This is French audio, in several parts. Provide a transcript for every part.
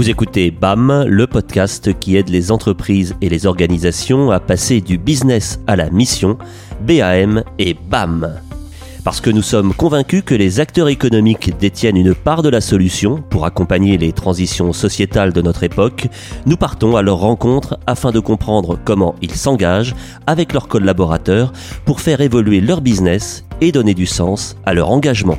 Vous écoutez BAM, le podcast qui aide les entreprises et les organisations à passer du business à la mission, BAM et BAM. Parce que nous sommes convaincus que les acteurs économiques détiennent une part de la solution pour accompagner les transitions sociétales de notre époque, nous partons à leur rencontre afin de comprendre comment ils s'engagent avec leurs collaborateurs pour faire évoluer leur business et donner du sens à leur engagement.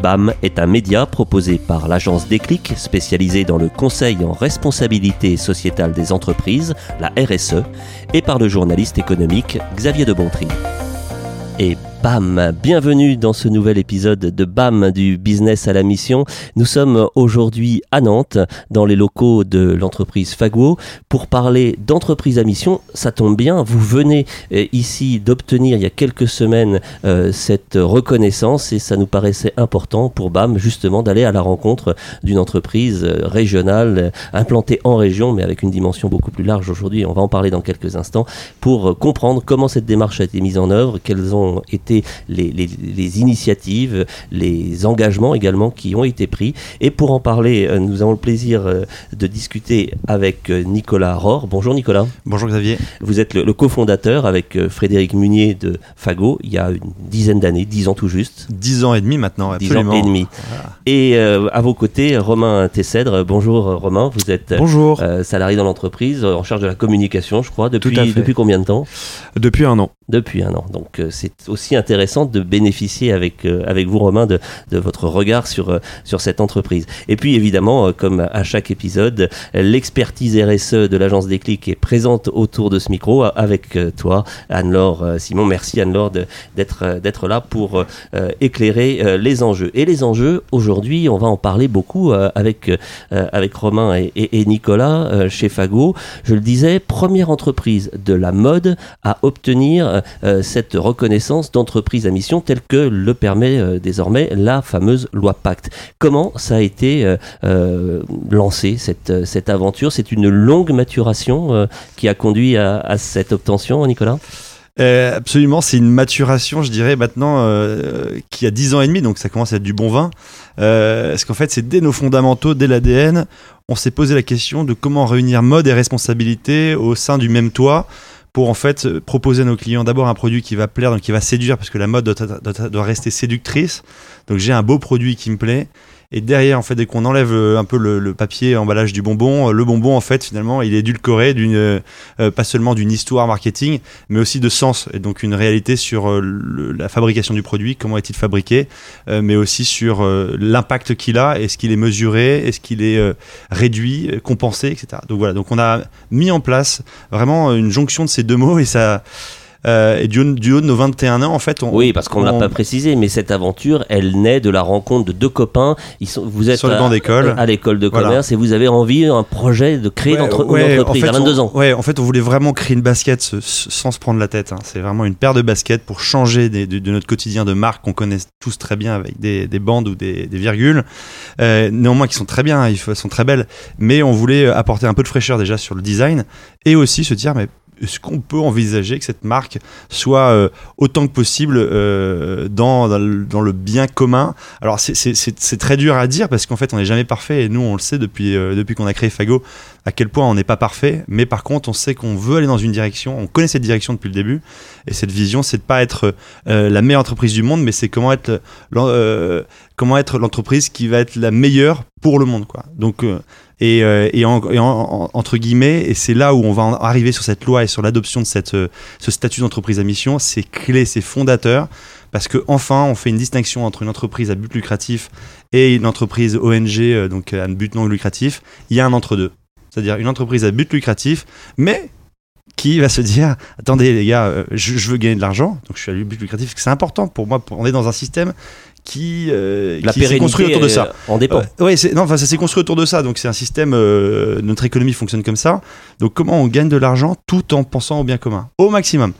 BAM est un média proposé par l'agence Déclic, spécialisée dans le conseil en responsabilité sociétale des entreprises, la RSE, et par le journaliste économique Xavier de Bontry. BAM, bienvenue dans ce nouvel épisode de BAM du business à la mission. Nous sommes aujourd'hui à Nantes, dans les locaux de l'entreprise Faguo, pour parler d'entreprise à mission. Ça tombe bien, vous venez euh, ici d'obtenir il y a quelques semaines euh, cette reconnaissance et ça nous paraissait important pour BAM justement d'aller à la rencontre d'une entreprise euh, régionale implantée en région mais avec une dimension beaucoup plus large aujourd'hui. On va en parler dans quelques instants pour comprendre comment cette démarche a été mise en œuvre, quelles ont été les, initiatives, les engagements également qui ont été pris. Et pour en parler, euh, nous avons le plaisir euh, de discuter avec euh, Nicolas Rohr. Bonjour Nicolas. Bonjour Xavier. Vous êtes le, cofondateur avec Frédéric Munier de Fago il y a une dizaine d'années, dix ans tout juste. Dix ans et demi maintenant, absolument. Dix ans et demi. Et à vos côtés, Romain Tessèdre. Bonjour Romain, vous êtes Bonjour. salarié dans l'entreprise, en charge de la communication, je crois, depuis, depuis combien de temps? Depuis un an. Depuis un an. Donc c'est aussi intéressant de bénéficier avec, euh, avec vous, Romain, de, de votre regard sur, euh, sur cette entreprise. Et puis, évidemment, euh, comme à chaque épisode, l'expertise RSE de l'agence Déclic est présente autour de ce micro avec toi, Anne-Laure Simon. Merci, Anne-Laure, d'être, là pour éclairer les enjeux. Et les enjeux, aujourd'hui, on va en parler beaucoup avec, avec Romain et, et, Nicolas chez Fago. Je le disais, première entreprise de la mode à obtenir cette reconnaissance d'entreprise entreprise à mission telle que le permet euh, désormais la fameuse loi Pacte. Comment ça a été euh, euh, lancé, cette, cette aventure? C'est une longue maturation qui a conduit à, cette obtention, Nicolas? Absolument, c'est une maturation, je dirais, maintenant, qui a 10 ans et demi, donc ça commence à être du bon vin. parce qu'en fait, c'est dès nos fondamentaux, dès l'ADN, on s'est posé la question de comment réunir mode et responsabilité au sein du même toit? Pour en fait proposer à nos clients d'abord un produit qui va plaire, donc qui va séduire, parce que la mode doit, doit rester séductrice. Donc j'ai un beau produit qui me plaît et derrière, en fait, dès qu'on enlève euh, un peu le, papier emballage du bonbon, euh, le bonbon, en fait, finalement, il est édulcoré d'une, euh, pas seulement d'une histoire marketing, mais aussi de sens. Et donc une réalité sur la fabrication du produit, comment est-il fabriqué, mais aussi sur l'impact qu'il a, est-ce qu'il est mesuré, est-ce qu'il est réduit, compensé, etc. Donc voilà. Donc on a mis en place vraiment une jonction de ces deux mots et ça euh, et du haut, de nos 21 ans, en fait, on, oui, parce qu'on ne l'a pas précisé, mais cette aventure, elle naît de la rencontre de deux copains. Ils sont, vous êtes sur le banc d'école, à, l'école de commerce, et vous avez envie un projet de créer une entreprise en fait, à 22 ans. Ouais, en fait, on voulait vraiment créer une basket sans se prendre la tête. Hein. C'est vraiment une paire de baskets pour changer de, notre quotidien de marque qu'on connaît tous très bien avec des, bandes ou des, virgules. Euh, néanmoins, qui sont très bien, ils sont très belles, mais on voulait apporter un peu de fraîcheur déjà sur le design et aussi se dire, mais est-ce qu'on peut envisager que cette marque soit euh, autant que possible euh, dans, dans, le, bien commun? Alors c'est très dur à dire parce qu'en fait on n'est jamais parfait et nous on le sait depuis, euh, depuis qu'on a créé Fago à quel point on n'est pas parfait mais par contre on sait qu'on veut aller dans une direction, on connaît cette direction depuis le début et cette vision c'est de pas être la meilleure entreprise du monde mais c'est comment être comment être l'entreprise qui va être la meilleure pour le monde quoi. Donc et, euh, entre guillemets, et c'est là où on va arriver sur cette loi et sur l'adoption de cette, euh, ce statut d'entreprise à mission, c'est clé, c'est fondateur, parce que enfin, on fait une distinction entre une entreprise à but lucratif et une entreprise ONG, euh, donc à but non lucratif. Il y a un entre-deux. C'est-à-dire une entreprise à but lucratif, mais qui va se dire attendez les gars je, veux gagner de l'argent donc je suis à but lucratif c'est important pour moi on est dans un système qui, euh, la s'est construit autour de ça. En dépend. Euh, ouais, non, enfin, ça s'est construit autour de ça. Donc, c'est un système. Euh, notre économie fonctionne comme ça. Donc, comment on gagne de l'argent tout en pensant au bien commun? Au maximum.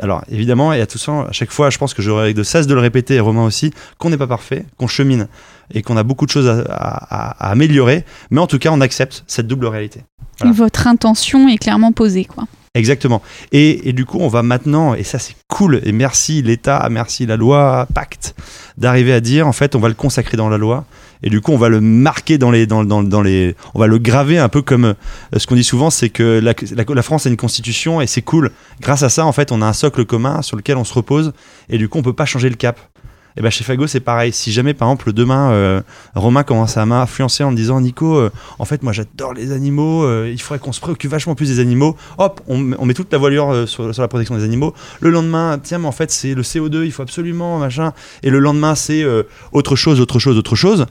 Alors, évidemment, et à tout ça, à chaque fois, je pense que j'aurais de cesse de le répéter, et Romain aussi, qu'on n'est pas parfait, qu'on chemine et qu'on a beaucoup de choses à, améliorer. Mais en tout cas, on accepte cette double réalité. Votre intention est clairement posée, quoi. Exactement. Et, du coup, on va maintenant, et ça c'est cool, et merci l'État, merci la loi, pacte, d'arriver à dire, en fait, on va le consacrer dans la loi. Et du coup, on va le marquer dans les, dans, dans, les, on va le graver un peu comme euh, ce qu'on dit souvent, c'est que la, la France a une constitution et c'est cool. Grâce à ça, en fait, on a un socle commun sur lequel on se repose et du coup, on peut pas changer le cap. Et ben chez Fago c'est pareil. Si jamais par exemple demain euh, Romain commence à m'influencer en me disant Nico, euh, en fait moi j'adore les animaux, euh, il faudrait qu'on se préoccupe vachement plus des animaux. Hop, on, on met toute la voilure sur, la protection des animaux. Le lendemain, tiens mais en fait c'est le CO2, il faut absolument machin. Et le lendemain c'est autre chose, autre chose, autre chose.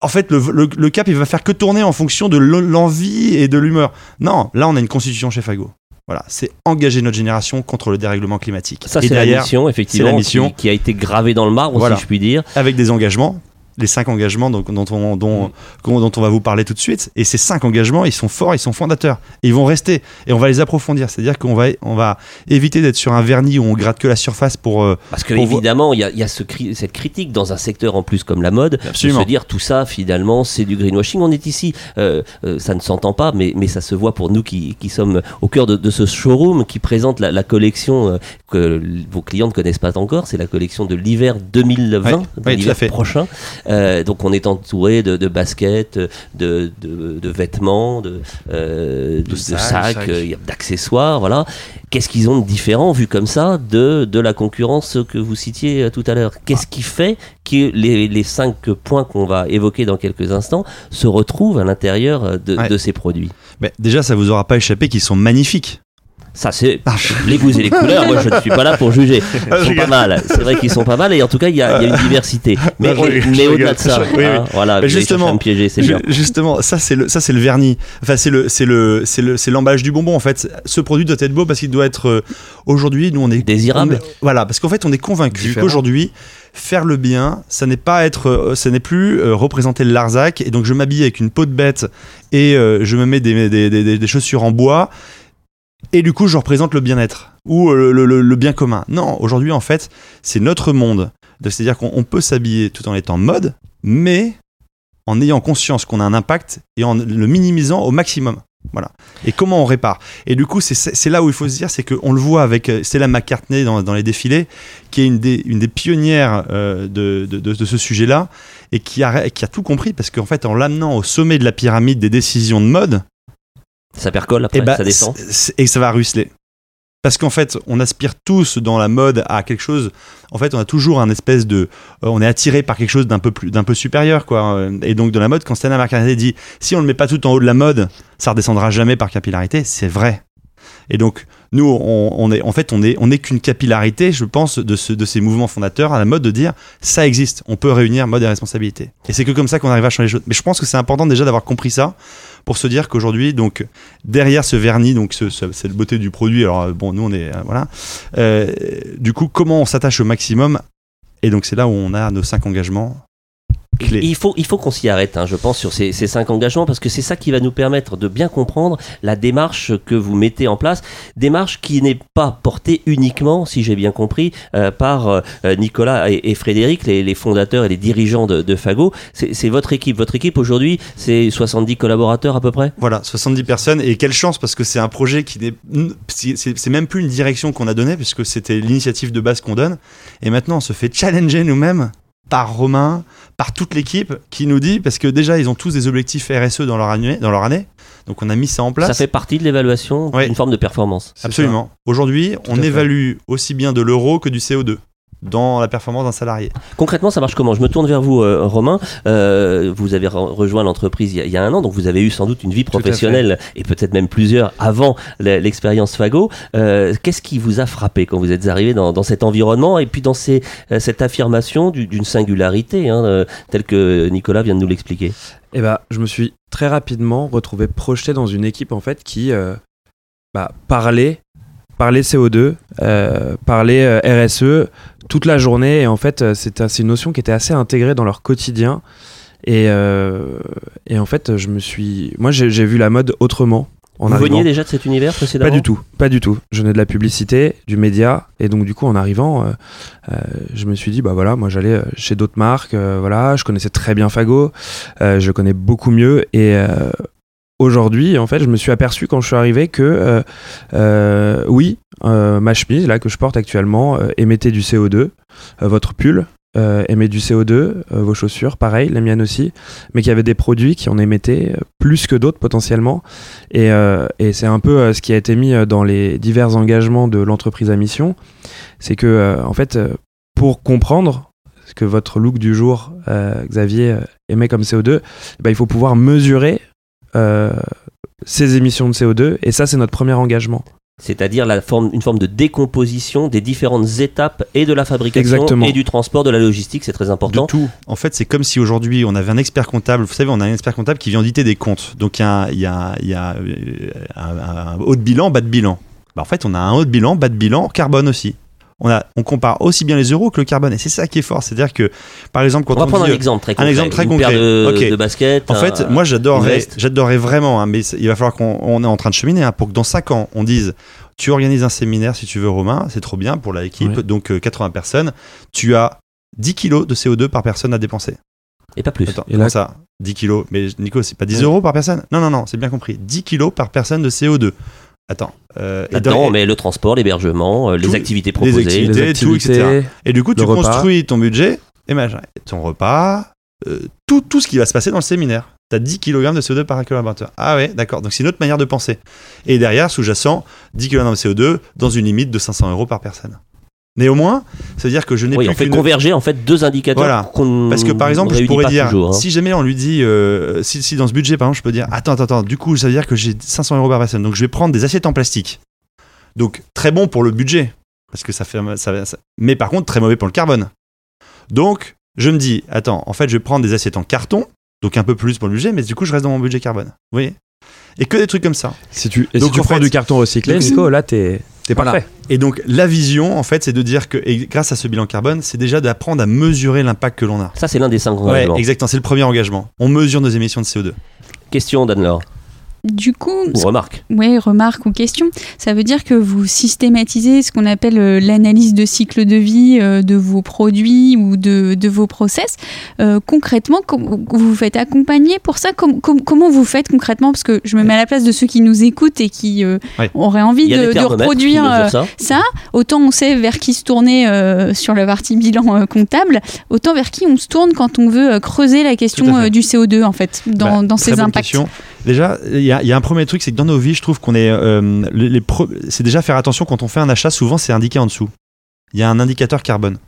En fait, le, le, le, cap, il va faire que tourner en fonction de l'envie et de l'humeur. Non, là, on a une constitution chez Fago. Voilà, c'est engager notre génération contre le dérèglement climatique. Ça, c'est la mission, effectivement, la mission. Qui, qui, a été gravée dans le marbre, voilà. si je puis dire. Avec des engagements les cinq engagements dont, dont, on, dont, mmh. dont, on va vous parler tout de suite. Et ces cinq engagements, ils sont forts, ils sont fondateurs. Et ils vont rester. Et on va les approfondir. C'est-à-dire qu'on va, on va éviter d'être sur un vernis où on gratte que la surface pour. Euh, Parce que, évidemment, il y a, y a ce, cette critique dans un secteur en plus comme la mode. Absolument. De se dire tout ça, finalement, c'est du greenwashing. On est ici. Euh, euh, ça ne s'entend pas, mais, mais ça se voit pour nous qui, qui sommes au cœur de, de ce showroom qui présente la, la collection que vos clients ne connaissent pas encore. C'est la collection de l'hiver 2020, ouais, ouais, l'hiver prochain. Euh, donc on est entouré de, de baskets, de, de, de, vêtements, de, euh, de, sacs, euh, d'accessoires, voilà. Qu'est-ce qu'ils ont de différent, vu comme ça, de, de la concurrence que vous citiez tout à l'heure? Qu'est-ce qui fait que les, les cinq points qu'on va évoquer dans quelques instants se retrouvent à l'intérieur de, ouais. de ces produits? Mais Déjà, ça vous aura pas échappé qu'ils sont magnifiques. Ça, c'est les goûts et les couleurs. Moi, je ne suis pas là pour juger. Ils sont pas mal. C'est vrai qu'ils sont pas mal et en tout cas, il y a, il y a une diversité. Mais, mais, mais au-delà de ça, oui, hein, oui. voilà, mais justement, me piéger, c'est bien. Justement, ça, c'est le, ça, c'est le vernis. Enfin, c'est le, c'est le, c'est le, c'est l'emballage du bonbon. En fait, ce produit doit être beau parce qu'il doit être euh, aujourd'hui, nous, on est désirable. On, voilà, parce qu'en fait, on est convaincu qu'aujourd'hui faire le bien, ça n'est pas être, euh, ça n'est plus euh, représenter le Larzac. Et donc, je m'habille avec une peau de bête et euh, je me mets des, des, des, des, chaussures en bois. Et du coup, je représente le bien-être ou le, le, bien commun. Non, aujourd'hui, en fait, c'est notre monde. C'est-à-dire qu'on peut s'habiller tout en étant mode, mais en ayant conscience qu'on a un impact et en le minimisant au maximum. Voilà. Et comment on répare Et du coup, c'est là où il faut se dire, c'est qu'on le voit avec Stella McCartney dans, dans, les défilés, qui est une des, pionnières euh, de, ce sujet-là, et qui a tout compris, parce qu'en fait, en l'amenant au sommet de la pyramide des décisions de mode, ça percole après, et bah, ça descend. Et ça va ruisseler. Parce qu'en fait, on aspire tous dans la mode à quelque chose. En fait, on a toujours un espèce de. Euh, on est attiré par quelque chose d'un peu plus, d'un peu supérieur, quoi. Et donc, de la mode, quand Stella McCartney dit si on ne le met pas tout en haut de la mode, ça redescendra jamais par capillarité, c'est vrai. Et donc, nous, on, on, est, en fait, on est, on est qu'une capillarité, je pense, de, ce, de ces mouvements fondateurs à la mode de dire ça existe, on peut réunir mode et responsabilité. Et c'est que comme ça qu'on arrive à changer les choses. Mais je pense que c'est important déjà d'avoir compris ça pour se dire qu'aujourd'hui, donc derrière ce vernis, donc ce, ce, cette beauté du produit, alors bon, nous on est voilà. Euh, du coup, comment on s'attache au maximum? Et donc c'est là où on a nos cinq engagements. Il faut, il faut qu'on s'y arrête, hein, je pense, sur ces, ces, cinq engagements, parce que c'est ça qui va nous permettre de bien comprendre la démarche que vous mettez en place. Démarche qui n'est pas portée uniquement, si j'ai bien compris, euh, par euh, Nicolas et, et Frédéric, les, les, fondateurs et les dirigeants de, de Fago. C'est votre équipe. Votre équipe aujourd'hui, c'est 70 collaborateurs à peu près? Voilà, 70 personnes. Et quelle chance, parce que c'est un projet qui n'est. C'est même plus une direction qu'on a donnée, puisque c'était l'initiative de base qu'on donne. Et maintenant, on se fait challenger nous-mêmes par Romain, par toute l'équipe qui nous dit, parce que déjà ils ont tous des objectifs RSE dans leur année, dans leur année donc on a mis ça en place. Ça fait partie de l'évaluation ouais. forme de performance. Absolument. Aujourd'hui, on évalue aussi bien de l'euro que du CO2 dans la performance d'un salarié. Concrètement, ça marche comment? Je me tourne vers vous, euh, Romain. Euh, vous avez re rejoint l'entreprise il, y a un an, donc vous avez eu sans doute une vie professionnelle et peut-être même plusieurs avant l'expérience Fago. Euh, Qu'est-ce qui vous a frappé quand vous êtes arrivé dans, dans cet environnement et puis dans ces, cette affirmation d'une singularité, hein, euh, telle que Nicolas vient de nous l'expliquer? Eh ben, je me suis très rapidement retrouvé projeté dans une équipe en fait qui euh, bah, parlait parler CO2, euh, parler RSE toute la journée. Et en fait, c'est une notion qui était assez intégrée dans leur quotidien. Et, euh, et en fait, je me suis. Moi, j'ai vu la mode autrement. En Vous arrivant. veniez déjà de cet univers précédemment Pas du tout, pas du tout. Je venais de la publicité, du média, et donc du coup, en arrivant, euh, euh, je me suis dit, bah voilà, moi j'allais chez d'autres marques, euh, voilà, je connaissais très bien Fago, je connais beaucoup mieux, et aujourd'hui, en fait, je me suis aperçu quand je suis arrivé que euh, euh, oui, euh, ma chemise là que je porte actuellement émettait du CO2. votre pull émet du CO2, euh, vos chaussures, pareil, la mienne aussi, mais qu'il y avait des produits qui en émettaient plus que d'autres potentiellement. Et, c'est un peu ce qui a été mis dans les divers engagements de l'entreprise à mission. C'est que, en fait, pour comprendre ce que votre look du jour, Xavier, émet comme CO2, bah, il faut pouvoir mesurer ces émissions de CO2. Et ça, c'est notre premier engagement. C'est-à-dire la forme, une forme de décomposition des différentes étapes et de la fabrication Exactement. et du transport, de la logistique, c'est très important. De tout. En fait, c'est comme si aujourd'hui on avait un expert comptable. Vous savez, on a un expert comptable qui vient auditer des comptes. Donc il y a, un- il y a- il y a, euh, un, un haut de bilan, bas de bilan. Bah, en fait, on a un haut de bilan, bas de bilan, carbone aussi. On, a, on compare aussi bien les euros que le carbone. Et c'est ça qui est fort. C'est-à-dire que, par exemple, quand On on, va prendre dit- un exemple très concret. exemple très Une concret. paire de, baskets. En un- fait, moi j'adorerais, vraiment, hein, mais il va falloir qu'on on est en train de cheminer hein, pour que dans 5 ans, on dise tu organises un séminaire si tu veux, Romain, c'est trop bien pour l'équipe, Ouais. donc euh, 80 personnes, tu as 10 kilos de CO2 par personne à dépenser. Et pas plus. Attends, Et comment là- ça 10 kilos? Mais Nico, c'est pas 10 Ouais. euros par personne? Non, non, non, c'est bien compris. 10 kilos par personne de CO2. Attends. euh, on met le transport, l'hébergement, euh, les activités les proposées. activités. Les tout, etc. activités, et du coup, tu repas. construis ton budget et machin. Et ton repas, euh, tout, tout ce qui va se passer dans le séminaire. Tu as 10 kg de CO2 par collaborateur. Ah ouais, d'accord. Donc c'est une autre manière de penser. Et derrière, sous-jacent, 10 kg de CO2 dans une limite de 500 euros par personne. Néanmoins, ça veut dire que je n'ai Oui, plus on fait converger en fait deux indicateurs Voilà. Parce que par exemple, je pourrais dire, toujours, hein. si jamais on lui dit, euh, si, si dans ce budget, par exemple, je peux dire, attends, attends, attends, du coup, ça veut dire que j'ai 500 euros par personne, donc je vais prendre des assiettes en plastique. Donc très bon pour le budget, parce que ça fait, ça, ça- mais par contre très mauvais pour le carbone. Donc je me dis, attends, en fait, je vais prendre des assiettes en carton, donc un peu plus pour le budget, mais du coup, je reste dans mon budget carbone. Vous voyez? Et que des trucs comme ça. Si tu, et Donc, si tu en prends fait- du carton recyclé, Nico, là, t'es t'es Voilà. parfait. Et donc la vision, en fait, c'est de dire que, et grâce à ce bilan carbone, c'est déjà d'apprendre à mesurer l'impact que l'on a. Ça, c'est l'un des cinq Ouais, engagements. exactement, c'est le premier engagement. On mesure nos émissions de CO2. Question d'Anne-Laure. Du coup, Ou remarque. Oui, remarque ou question. Ça veut dire que vous systématisez ce qu'on appelle euh, l'analyse de cycle de vie euh, de vos produits ou de, de vos process. Euh, concrètement, com- vous vous faites accompagner pour ça? Com- com- Comment vous faites concrètement? Parce que je me mets à la place de ceux qui nous écoutent et qui Ouais. auraient envie de, de reproduire ça. ça. Autant on sait vers qui se tourner sur la partie bilan comptable, autant vers qui on se tourne quand on veut creuser la question du CO2 en fait, dans, Bah, dans bonne impacts. question. Déjà, il y, a- il y a un premier truc, c'est que dans nos vies, je trouve qu'on est. euh, les, les pro- c'est déjà faire attention quand on fait un achat, souvent c'est indiqué en dessous. Il y a un indicateur carbone.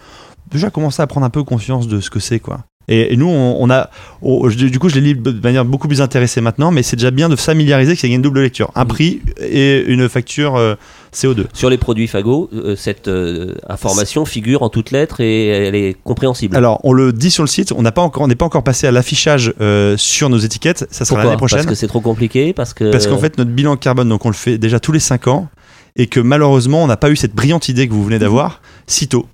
Déjà commencer à prendre un peu conscience de ce que c'est, quoi. Et, et nous, on, on a. on- du coup, je les lis de manière beaucoup plus intéressée maintenant, mais c'est déjà bien de familiariser qu'il y a une double lecture. Un prix et une facture euh, CO2. Sur les produits Fago, euh, cette euh, information figure en toutes lettres et elle est compréhensible. Alors, on le dit sur le site, on n'a pas encore, on n'est pas encore passé à l'affichage euh, sur nos étiquettes. Ça sera l'année prochaine. Parce que c'est trop compliqué Parce que. Parce qu'en fait, notre bilan carbone, donc on le fait déjà tous les 5 ans, et que malheureusement, on n'a pas eu cette brillante idée que vous venez d'avoir si tôt.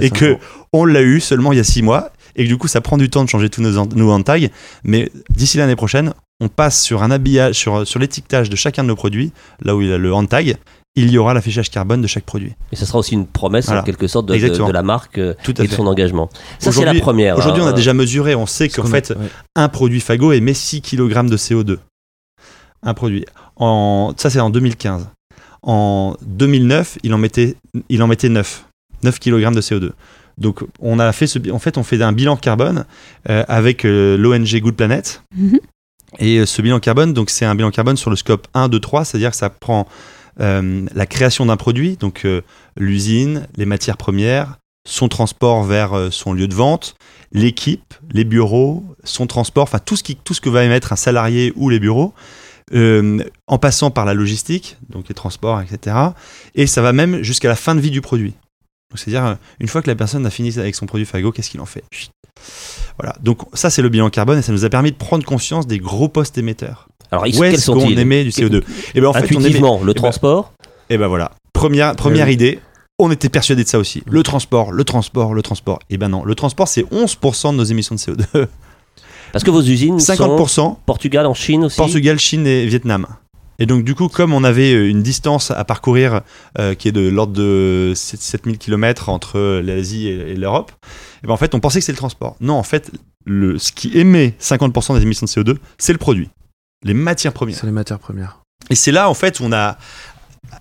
Et que ans. on l'a eu seulement il y a 6 mois, et que du coup, ça prend du temps de changer tous nos, nos hand tags. Mais d'ici l'année prochaine, on passe sur un habillage, sur, sur l'étiquetage de chacun de nos produits, là où il y a le hand tag, il y aura l'affichage carbone de chaque produit. Et ce sera aussi une promesse Voilà. en quelque sorte de, de- Exactement. de la marque euh, Tout et de son engagement. Ça, c'est la Aujourd'hui- première. Aujourd'hui, on a hein. déjà mesuré, on sait qu'en fait, ouais. un produit Fago émet 6 kg de CO2. Un produit. En, ça, c'est en 2015. En 2009, il en mettait, il en mettait 9. 9 kg de CO2. Donc, on a fait ce, en fait, on fait un bilan carbone euh, avec euh, l'ONG Good Planet. Mhm. Et euh, ce bilan carbone, donc c'est un bilan carbone sur le scope 1, 2, 3, c'est-à-dire que ça prend euh, la création d'un produit, donc euh, l'usine, les matières premières, son transport vers euh, son lieu de vente, l'équipe, les bureaux, son transport, enfin tout ce, tout ce que va émettre un salarié ou les bureaux, euh, en passant par la logistique, donc les transports, etc. Et ça va même jusqu'à la fin de vie du produit. C'est-à-dire, euh, une fois que la personne a fini avec son produit Fago, qu'est-ce qu'il en fait? Voilà, donc ça c'est le bilan carbone et ça nous a permis de prendre conscience des gros postes émetteurs. Alors, Où est-ce qu'on émet du CO2 Et ben en fait, on Intuitivement, le ben, transport. et ben voilà, première, première oui. idée, on était persuadé de ça aussi. Le transport, le transport, le transport. Et ben non, le transport c'est 11% de nos émissions de CO2. Parce que vos usines sont 50% Portugal, en Chine aussi. Portugal, Chine et Vietnam. Et donc du coup, comme on avait euh, une distance à parcourir euh, qui est de l'ordre de 7- 7000 km entre l'Asie et, et l'Europe, et ben en fait on pensait que c'était le transport. Non, en fait, le, ce qui émet 50% des émissions de CO2, c'est le produit, les matières premières. C'est les matières premières. Et c'est là, en fait, où on a.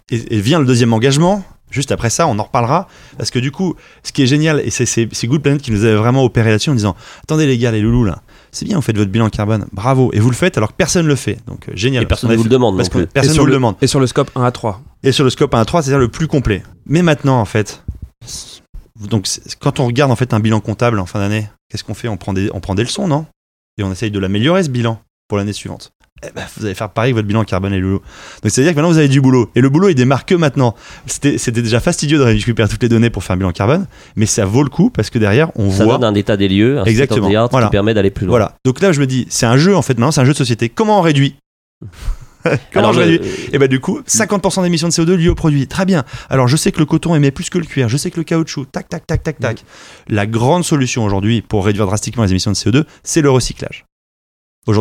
Et, et vient le deuxième engagement, Juste après ça, on en reparlera. Parce que du coup, ce qui est génial, et c'est- c'est c'est Good Planet qui nous avait vraiment opéré là-dessus en disant Attendez les gars, les loulous là, c'est bien, vous faites votre bilan carbone, bravo. Et vous le faites alors que personne ne le fait. Donc euh, génial. Et personne ne vous le demande Parce que personne et ne sur vous le demande. Et sur le scope 1 à 3. Et sur le scope 1 à 3, c'est-à-dire le plus complet. Mais maintenant, en fait, donc quand on regarde en fait un bilan comptable en fin d'année, qu'est-ce qu'on fait? On prend, des, on prend des leçons, non? Et on essaye de l'améliorer ce bilan pour l'année suivante. Eh ben, vous allez faire pareil avec votre bilan carbone et le loulou. Donc c'est-à-dire que maintenant vous avez du boulot. Et le boulot il démarre que maintenant. C'était déjà fastidieux de récupérer toutes les données pour faire un bilan carbone, mais ça vaut le coup parce que derrière on Ça voit. donne un état des lieux, un Exactement, state of the art voilà. qui permet d'aller plus loin. Voilà. Donc là je me dis, c'est un jeu en fait maintenant, c'est un jeu de société. Comment on réduit Comment Alors, je réduis et bah du coup, 50% d'émissions de CO2 liées au produit. Très bien. Alors je sais que le coton émet plus que le cuir, je sais que le caoutchouc, tac tac tac tac tac. La grande solution aujourd'hui pour réduire drastiquement les émissions de CO2, c'est le recyclage.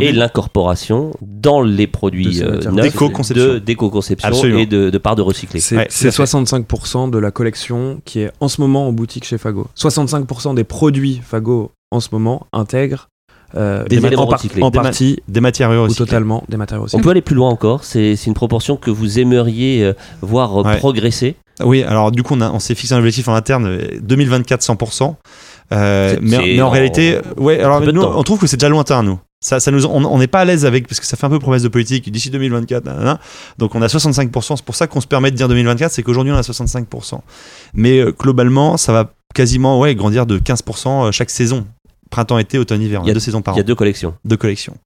Et l'incorporation dans les produits euh, D'éco-conception. de d'éco-conception et de, de parts de recyclés. C'est Ouais, c'est tout à fait. 65% de la collection qui est en ce moment en boutique chez Fago. 65% des produits Fago en ce moment intègrent euh, Des en éléments par- recyclés. en Des ma- partie des matières ou recyclées. totalement des matériaux On recyclés. peut aller plus loin encore, c'est c'est une proportion que vous aimeriez euh, voir Ouais. progresser. Oui, alors du coup, on, a- on s'est fixé un objectif en interne, euh, 2024 100%. Euh, mais, mais en en- réalité, ouais, alors nous, on trouve que c'est déjà lointain, nous. Ça, ça nous, on n'est pas à l'aise avec, parce que ça fait un peu promesse de politique, d'ici 2024, nanana. donc on a 65%, c'est pour ça qu'on se permet de dire 2024, c'est qu'aujourd'hui on a 65%. Mais euh, globalement, ça va quasiment ouais, grandir de 15% euh, chaque saison. Printemps-été, automne-hiver, on Il y a deux saisons par Il y an a deux collections. de collection.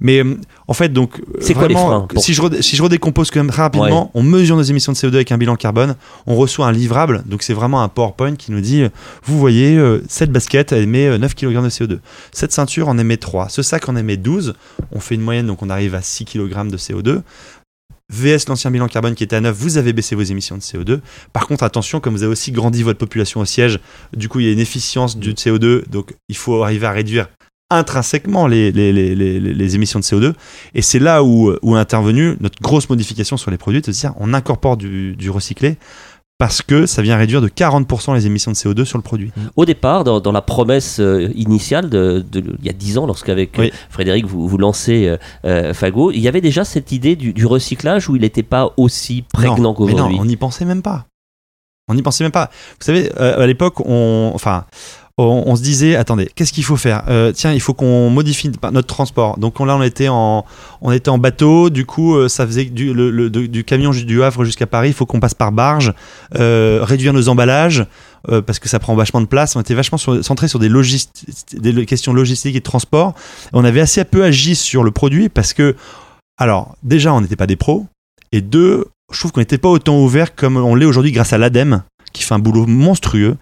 Mais euh, en fait, donc, euh, quoi vraiment, freins pour- si, je si je redécompose quand même très rapidement, on mesure nos émissions de CO2 avec un bilan carbone, on reçoit un livrable, donc c'est vraiment un PowerPoint qui nous dit, euh, vous voyez, euh, cette basket elle émet euh, 9 kg de CO2, cette ceinture en émet 3, ce sac en émet 12, on fait une moyenne, donc on arrive à 6 kg de CO2. VS l'ancien bilan carbone qui était à 9, vous avez baissé vos émissions de CO2. Par contre, attention, comme vous avez aussi grandi votre population au siège, du coup, il y a une efficience du CO2, donc il faut arriver à réduire intrinsèquement les, les, les, les, émissions de CO2. Et c'est là où, où est intervenue notre grosse modification sur les produits, de se dire on incorpore du, du recyclé parce que ça vient réduire de 40% les émissions de CO2 sur le produit. Au départ, dans, dans la promesse euh, initiale de, de- il y a 10 ans, lorsqu'avec euh, Oui. Frédéric vous, vous lancez euh, Fago, il y avait déjà cette idée du, du recyclage où il n'était pas aussi prégnant qu'aujourd'hui. Non, on n'y pensait même pas. On n'y pensait même pas. Vous savez, euh, à l'époque, on, enfin, on, se disait, attendez, qu'est-ce qu'il faut faire? Euh, Tiens, il faut qu'on modifie notre transport. Donc on- là, on était en, on était en bateau. Du coup, euh, ça faisait du, du camion du Havre jusqu'à Paris. Il faut qu'on passe par barge, euh, réduire nos emballages. parce que ça prend vachement de place. On était vachement sur- centré sur des, des questions logistiques et de transport. On avait assez peu agi sur le produit parce que, alors, déjà, on n'était pas des pros. Et deux, je trouve qu'on n'était pas autant ouvert comme on l'est aujourd'hui grâce à l'ADEME, qui fait un boulot monstrueux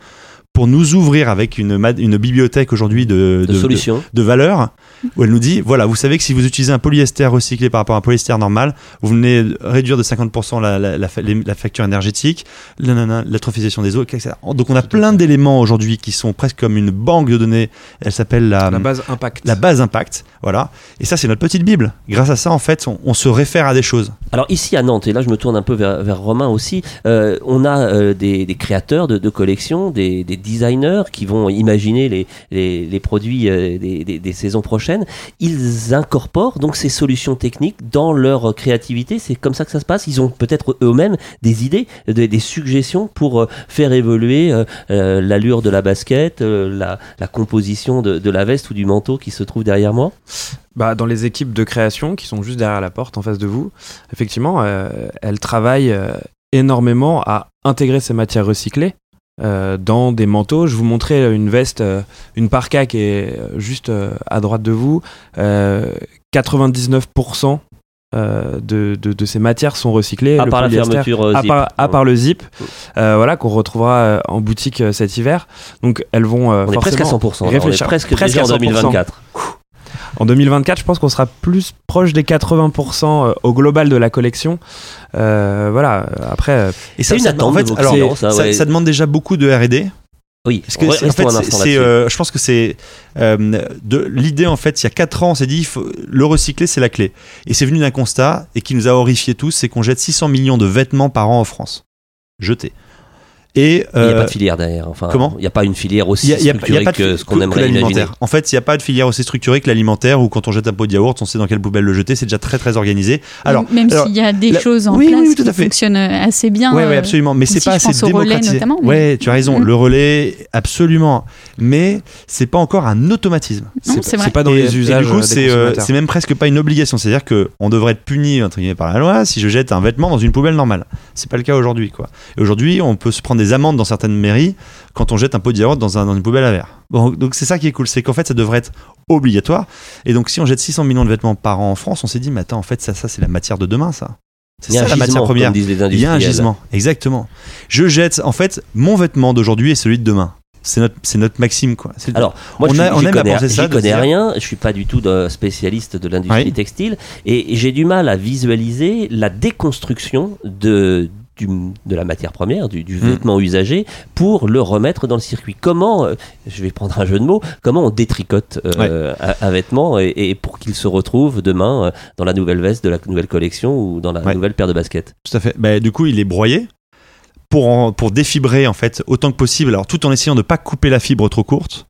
pour nous ouvrir avec une, ma- une bibliothèque aujourd'hui de, de, solutions. de valeur, où elle nous dit voilà, vous savez que si vous utilisez un polyester recyclé par rapport à un polyester normal, vous venez réduire de 50% la, la, la, fa- les- la facture énergétique, la- la- la- l'atrophisation des eaux, etc. Donc on a plein d'éléments aujourd'hui qui sont presque comme une banque de données. Elle s'appelle la, la base impact. la base impact. Voilà. Et ça, c'est notre petite Bible. Grâce à ça, en fait, on, on se réfère à des choses. Alors ici à Nantes, et là je me tourne un peu vers, vers Romain aussi, euh, on a euh, des, des créateurs de, de collections, des, des designers qui vont imaginer les, les, les produits euh, des, des- des saisons prochaines. Ils incorporent donc ces solutions techniques dans leur créativité. C'est comme ça que ça se passe. Ils ont peut-être eux-mêmes des idées, des, suggestions pour euh, faire évoluer euh, euh, l'allure de la basket, euh, la, composition de, la veste ou du manteau qui se trouve derrière moi. Bah, dans les équipes de création qui sont juste derrière la porte en face de vous, effectivement, euh, elles travaillent euh, énormément à intégrer ces matières recyclées euh, dans des manteaux. Je vous montrais une veste, euh, une parka qui est euh, juste euh, à droite de vous. Euh, 99% euh, de, de, de ces matières sont recyclées. À Le part la fermeture euh, à part, à part le zip, euh, voilà, qu'on retrouvera euh, en boutique euh, cet hiver. Donc elles vont euh, On est presque à forcément 100%. là. On est réfléchir- presque, presque déjà en à 100%. 2024. En 2024, je pense qu'on sera plus proche des 80% euh, au global de la collection. Euh, voilà, après, euh, Et C'est une ça, attente en fait, alors, clients, ça, ça, ouais. ça demande déjà beaucoup de R&D. Oui, Parce que en fait, c'est, euh, je pense que c'est euh, de l'idée en fait. Il y a 4 ans, on s'est dit faut, le recycler, c'est la clé. Et c'est venu d'un constat et qui nous a horrifiés tous, c'est qu'on jette 600 millions de vêtements par an en France, jetés. Et Il n'y a euh, pas de filière derrière. Enfin, comment Il n'y a pas une filière aussi il y a- il y a- il y a structurée pas que ce qu'on que aimerait imaginer. l'alimentaire. En fait, il n'y a pas de filière aussi structurée que l'alimentaire où quand on jette un pot de yaourt, on sait dans quelle poubelle le jeter. C'est déjà très très organisé. Alors, même s'il y a des la- choses en oui, place oui, oui, tout qui à fait. fonctionnent euh, assez bien. Ouais, ouais, euh, absolument. Mais c'est aussi, pas assez pense au relais démocratisé. notamment, mais- Ouais, tu as raison. Mhm. Le relais, absolument. Mais c'est pas encore un automatisme. C'est. C'est pas dans Et- les et usages du coup, euh, c'est euh, c'est même presque pas une obligation. C'est-à-dire que on devrait être puni entre guillemets par la loi si je jette un vêtement dans une poubelle normale. C'est pas le cas aujourd'hui, quoi. Et aujourd'hui, on peut se prendre des amendes dans certaines mairies quand on jette un pot de yaourt dans, un, dans une poubelle à verre. Bon, donc c'est ça qui est cool, c'est qu'en fait ça devrait être obligatoire. Et donc si on jette 600 millions de vêtements par an en France, on s'est dit, mais attends, en fait ça, ça c'est la matière de demain, ça. C'est ça la matière première. Il y a un gisement, exactement. Je jette, en fait, mon vêtement d'aujourd'hui est celui de demain. C'est notre, c'est notre maxime, quoi. C'est- Alors, moi, On je a- on aime à connais, penser ça, j'y de connais dire- rien. Je suis pas du tout de spécialiste de l'industrie Oui. textile et, et j'ai du mal à visualiser la déconstruction de du- de la matière première, du, du Mm. vêtement usagé, pour le remettre dans le circuit. Comment, euh, je vais prendre un jeu de mots, comment on détricote euh, un, un vêtement et, et pour qu'il se retrouve demain euh, dans la nouvelle veste de la nouvelle collection ou dans la Ouais. nouvelle paire de baskets? Tout à fait. Bah, du coup, il est broyé pour, en- pour défibrer en fait autant que possible, alors tout en essayant de ne pas couper la fibre trop courte.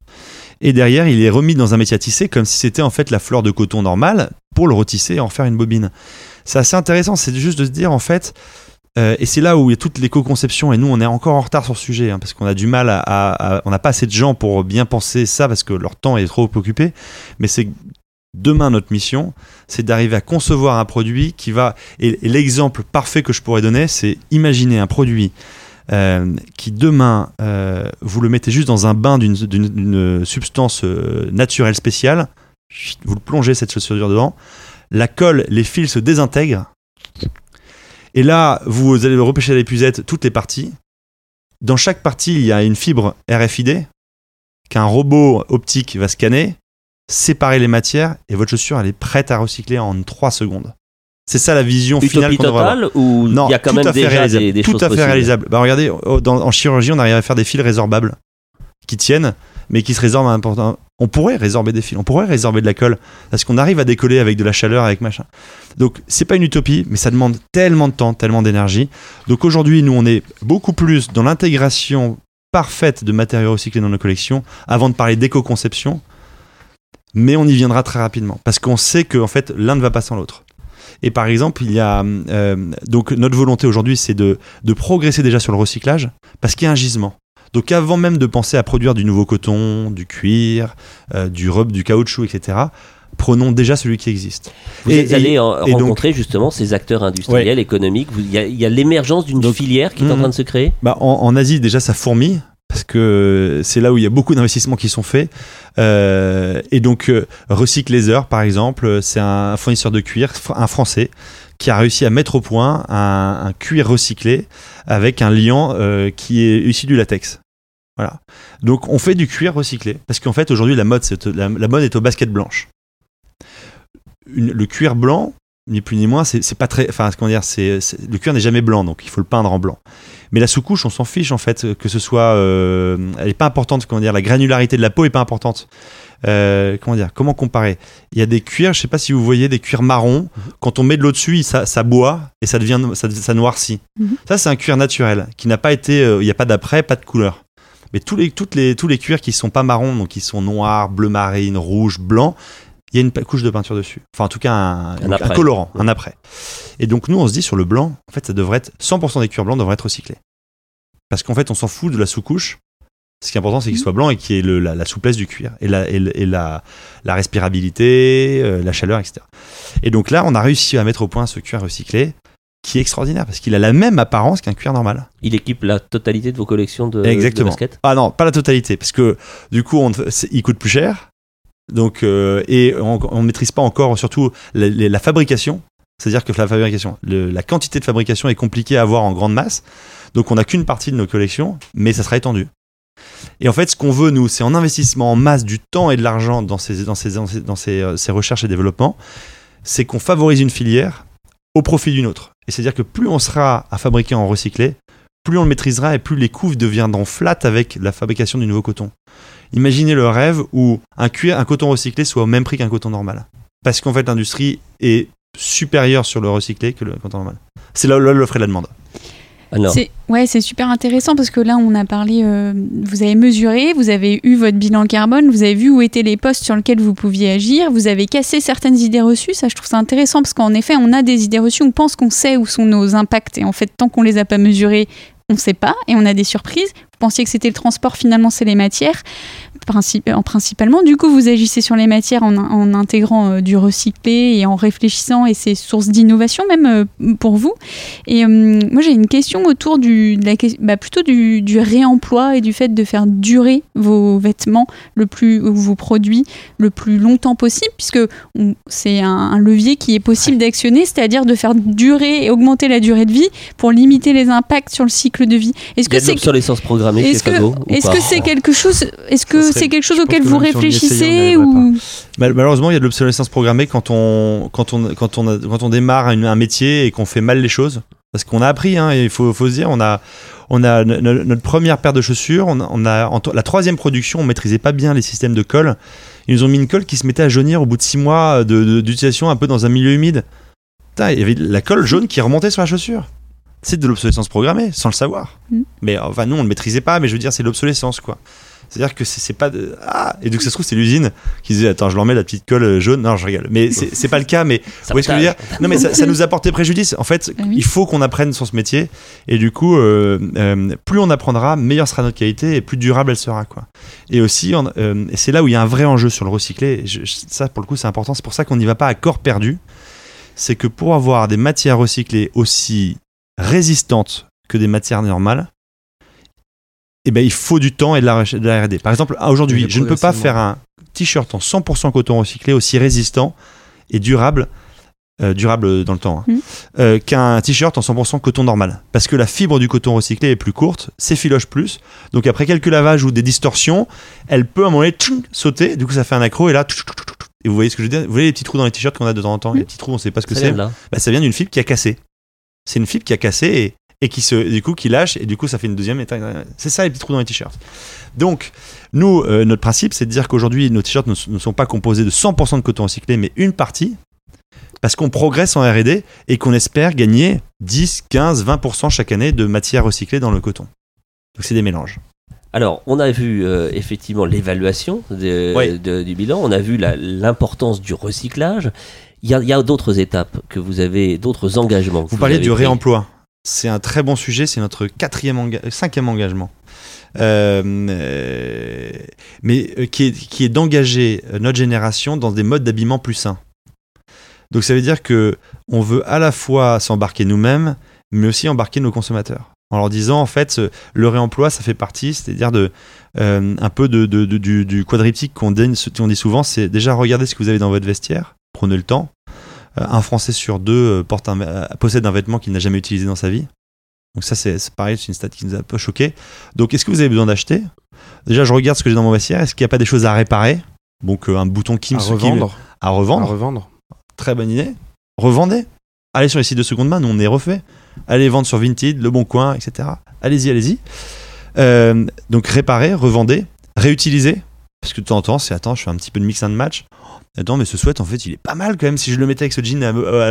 Et derrière, il est remis dans un métier à tisser comme si c'était en fait la fleur de coton normale pour le retisser et en faire une bobine. C'est assez intéressant, c'est juste de se dire en fait, euh, et c'est là où il y a toute l'éco-conception, et nous on est encore en retard sur ce sujet, hein, parce qu'on a du mal à, à- à- on n'a pas assez de gens pour bien penser ça, parce que leur temps est trop occupé, mais c'est demain notre mission, c'est d'arriver à concevoir un produit qui va, et, l'exemple parfait que je pourrais donner, c'est imaginer un produit euh, qui demain, euh, vous le mettez juste dans un bain d'une- substance euh, naturelle spéciale, vous le plongez cette chaussure dedans, la colle, les fils se désintègrent, et là, vous allez repêcher à l'épuisette toutes les parties. Dans chaque partie, il y a une fibre RFID qu'un robot optique va scanner, séparer les matières, et votre chaussure, elle est prête à recycler en 3 secondes. C'est ça la vision finale Utopie qu'on devrait avoir. ou il y a quand tout même déjà réalisable. des, des tout choses à fait possibles réalisable. Bah regardez, oh, dans- en chirurgie, on arrive à faire des fils résorbables qui tiennent, mais qui se résorbent à un- On pourrait résorber des fils, on pourrait résorber de la colle, parce qu'on arrive à décoller avec de la chaleur, avec machin. Donc c'est pas une utopie, mais ça demande tellement de temps, tellement d'énergie. Donc aujourd'hui, nous, on est beaucoup plus dans l'intégration parfaite de matériaux recyclés dans nos collections, avant de parler d'éco-conception. Mais on y viendra très rapidement, parce qu'on sait que en fait, l'un ne va pas sans l'autre. Et par exemple, il y a euh, donc notre volonté aujourd'hui, c'est de, de progresser déjà sur le recyclage, parce qu'il y a un gisement. Donc avant même de penser à produire du nouveau coton, du cuir, euh, du rub, du caoutchouc, etc., prenons déjà celui qui existe. Vous Et- êtes allé en- et donc- rencontrer justement ces acteurs industriels, économiques. Il y a, l'émergence d'une filière qui est en Mhm. train de se créer? Bah, en, en Asie, déjà, ça fourmille, parce que c'est là où il y a beaucoup d'investissements qui sont faits. Euh, et donc, euh, Recycle Laser, par exemple, c'est un fournisseur de cuir, un français, qui a réussi à mettre au point un, un cuir recyclé avec un liant euh, qui est issu du latex. Voilà. Donc, on fait du cuir recyclé, parce qu'en fait, aujourd'hui, la mode, c'est, la, la mode est aux baskets blanches. Une- le cuir blanc, ni plus ni moins, c'est, pas très. Enfin, comment dire, c'est, le cuir n'est jamais blanc, donc il faut le peindre en blanc. Mais la sous-couche, on s'en fiche en fait, que ce soit, euh, elle est pas importante. Comment dire, la granularité de la peau est pas importante. Euh, comment dire, comment comparer? Il y a des cuirs, je sais pas si vous voyez des cuirs marrons. Quand on met de l'eau dessus, ça, ça boit et ça devient, ça, ça noircit. Mhm. Ça, c'est un cuir naturel qui n'a pas été, euh, il n'y a pas d'après, pas de couleur. Mais tous les, toutes les, tous les cuirs qui sont pas marrons, donc qui sont noirs, bleu marine, rouge, blanc, il y a une couche de peinture dessus. Enfin, en tout cas, un, colorant, un après. Et donc, nous, on se dit sur le blanc, en fait, ça devrait être 100% des cuirs blancs devraient être recyclés. Parce qu'en fait, on s'en fout de la sous-couche. Ce qui est important, c'est qu'il soit blanc et qu'il y ait le- la, la souplesse du cuir et la, et, le- et la, la respirabilité, euh, la chaleur, etc. Et donc là, on a réussi à mettre au point ce cuir recyclé qui est extraordinaire parce qu'il a la même apparence qu'un cuir normal. Il équipe la totalité de vos collections de, Exactement. de. Ah non, pas la totalité, parce que du coup, on, il coûte plus cher. Donc, euh, et on ne maîtrise pas encore surtout la, la- la fabrication. C'est-à-dire que la fabrication, le- la quantité de fabrication est compliquée à avoir en grande masse. Donc, on n'a qu'une partie de nos collections, mais ça sera étendu. Et en fait, ce qu'on veut, nous, c'est en investissement en masse du temps et de l'argent dans, ces, dans, ces, dans, ces, dans euh, ces recherches et développements, c'est qu'on favorise une filière au profit d'une autre. Et c'est-à-dire que plus on sera à fabriquer en recyclé, plus on le maîtrisera et plus les couves deviendront flat avec la fabrication du nouveau coton. Imaginez le rêve où un un coton recyclé soit au même prix qu'un coton normal. Parce qu'en fait, l'industrie est supérieure sur le recyclé que le coton normal. C'est là l'offre et la demande. C'est ouais, c'est super intéressant parce que là, on a parlé. euh, vous avez mesuré, vous avez eu votre bilan carbone, vous avez vu où étaient les postes sur lesquels vous pouviez agir, vous avez cassé certaines idées reçues. Ça, je trouve ça intéressant parce qu'en effet, on a des idées reçues, on pense qu'on sait où sont nos impacts et en fait, tant qu'on les a pas mesurés, on ne sait pas et on a des surprises. Vous pensiez que c'était le transport, finalement, c'est les matières. En principalement, du coup, vous agissez sur les matières en, en intégrant euh, du recyclé et en réfléchissant et c'est source d'innovation même euh, pour vous. Et euh, moi, j'ai une question autour du, de la, que- bah, plutôt du, du réemploi et du fait de faire durer vos vêtements le plus, ou vos produits le plus longtemps possible, puisque c'est un, un levier qui est possible d'actionner, c'est-à-dire de faire durer et augmenter la durée de vie pour limiter les impacts sur le cycle de vie. Est-ce que c'est l'obsolescence programmée chez est-ce que c'est quelque chose est-ce que c'est quelque chose auquel que vous réfléchissez ou Mal- Malheureusement, il y a de l'obsolescence programmée quand on, quand on, quand on, a- quand on démarre une- un métier et qu'on fait mal les choses. Parce qu'on a appris, hein, il faut, faut se dire, on a, on a no- no- notre première paire de chaussures, on a, on a- en to- la troisième production, on maîtrisait pas bien les systèmes de colle. Ils nous ont mis une colle qui se mettait à jaunir au bout de six mois de- de- d'utilisation un peu dans un milieu humide. Putain, il y avait de la colle jaune qui remontait sur la chaussure. C'est de l'obsolescence programmée, sans le savoir. Mm. Mais enfin, nous, on ne le maîtrisait pas, mais je veux dire, c'est de l'obsolescence, quoi. C'est-à-dire que c'est pas de. Ah Et donc, ça se trouve, c'est l'usine qui disait Attends, je leur mets la petite colle euh, jaune. Non, je rigole. Mais c'est pas le cas, mais vous voyez ce que je veux dire? Non, mais ça, ça nous a porté préjudice. En fait, Ah oui. il faut qu'on apprenne sur ce métier. Et du coup, euh, euh, plus on apprendra, meilleure sera notre qualité et plus durable elle sera. Quoi. Et aussi, euh, c'est là où il y a un vrai enjeu sur le recyclé. Et je- je- ça, pour le coup, c'est important. C'est pour ça qu'on n'y va pas à corps perdu. C'est que pour avoir des matières recyclées aussi résistantes que des matières normales, eh ben, il faut du temps et de la, de la R&D. Par exemple, aujourd'hui, Oui, je ne peux pas faire un t-shirt en 100% coton recyclé aussi résistant et durable, euh, durable dans le temps, hein, Mhm. euh, qu'un t-shirt en 100% coton normal. Parce que la fibre du coton recyclé est plus courte, s'effiloche plus. Donc après quelques lavages ou des distorsions, elle peut à un moment donné tchoum, sauter. Du coup, ça fait un accro et là. Et vous voyez ce que je veux dire? Vous voyez les petits trous dans les t-shirts qu'on a de temps en temps? Les petits trous, on ne sait pas ce que c'est bah, ça vient d'une fibre qui a cassé. C'est une fibre qui a cassé et, et qui se, du coup, qui lâche et du coup, ça fait une deuxième étape. C'est ça les petits trous dans les t-shirts. Donc, nous, euh, notre principe, c'est de dire qu'aujourd'hui, nos t-shirts ne, ne sont pas composés de 100% de coton recyclé, mais une partie, parce qu'on progresse en R&D et qu'on espère gagner 10, 15, 20% chaque année de matière recyclée dans le coton. Donc, c'est des mélanges. Alors, on a vu euh, effectivement l'évaluation du bilan, on a vu l'importance du recyclage. Il y a, d'autres étapes que vous avez, d'autres engagements. que Vous parliez avez du pris. réemploi. C'est un très bon sujet, c'est notre quatrième enga- cinquième engagement. Euh, euh, mais euh, qui est, d'engager euh, notre génération dans des modes d'habillement plus sains. Donc ça veut dire que on veut à la fois s'embarquer nous-mêmes, mais aussi embarquer nos consommateurs. En leur disant, en fait, le réemploi, ça fait partie, c'est-à-dire euh, un peu de, du, quadriptyque qu'on dit, dit souvent, c'est déjà regardez ce que vous avez dans votre vestiaire, prenez le temps. Euh, un Français sur deux euh, porte un, euh, possède un vêtement qu'il n'a jamais utilisé dans sa vie. Donc ça, c'est pareil, c'est une stat qui nous a un peu choqué. Donc, est-ce que vous avez besoin d'acheter? Déjà, je regarde ce que j'ai dans mon vestiaire. Est-ce qu'il n'y a pas des choses à réparer? Donc, euh, un bouton Kim à Kim- revendre. à revendre. revendre. Très bonne idée. Revendez. Allez sur les sites de seconde main, nous on est refait. Allez vendre sur Vinted, Le Bon Coin, etc. Allez-y, allez-y. Euh, donc réparer, revendez, réutiliser. Parce que de temps en temps, c'est attends, je fais un petit peu de mix and match. Attends, mais ce sweat, en fait, il est pas mal quand même si je le mettais avec ce jean à-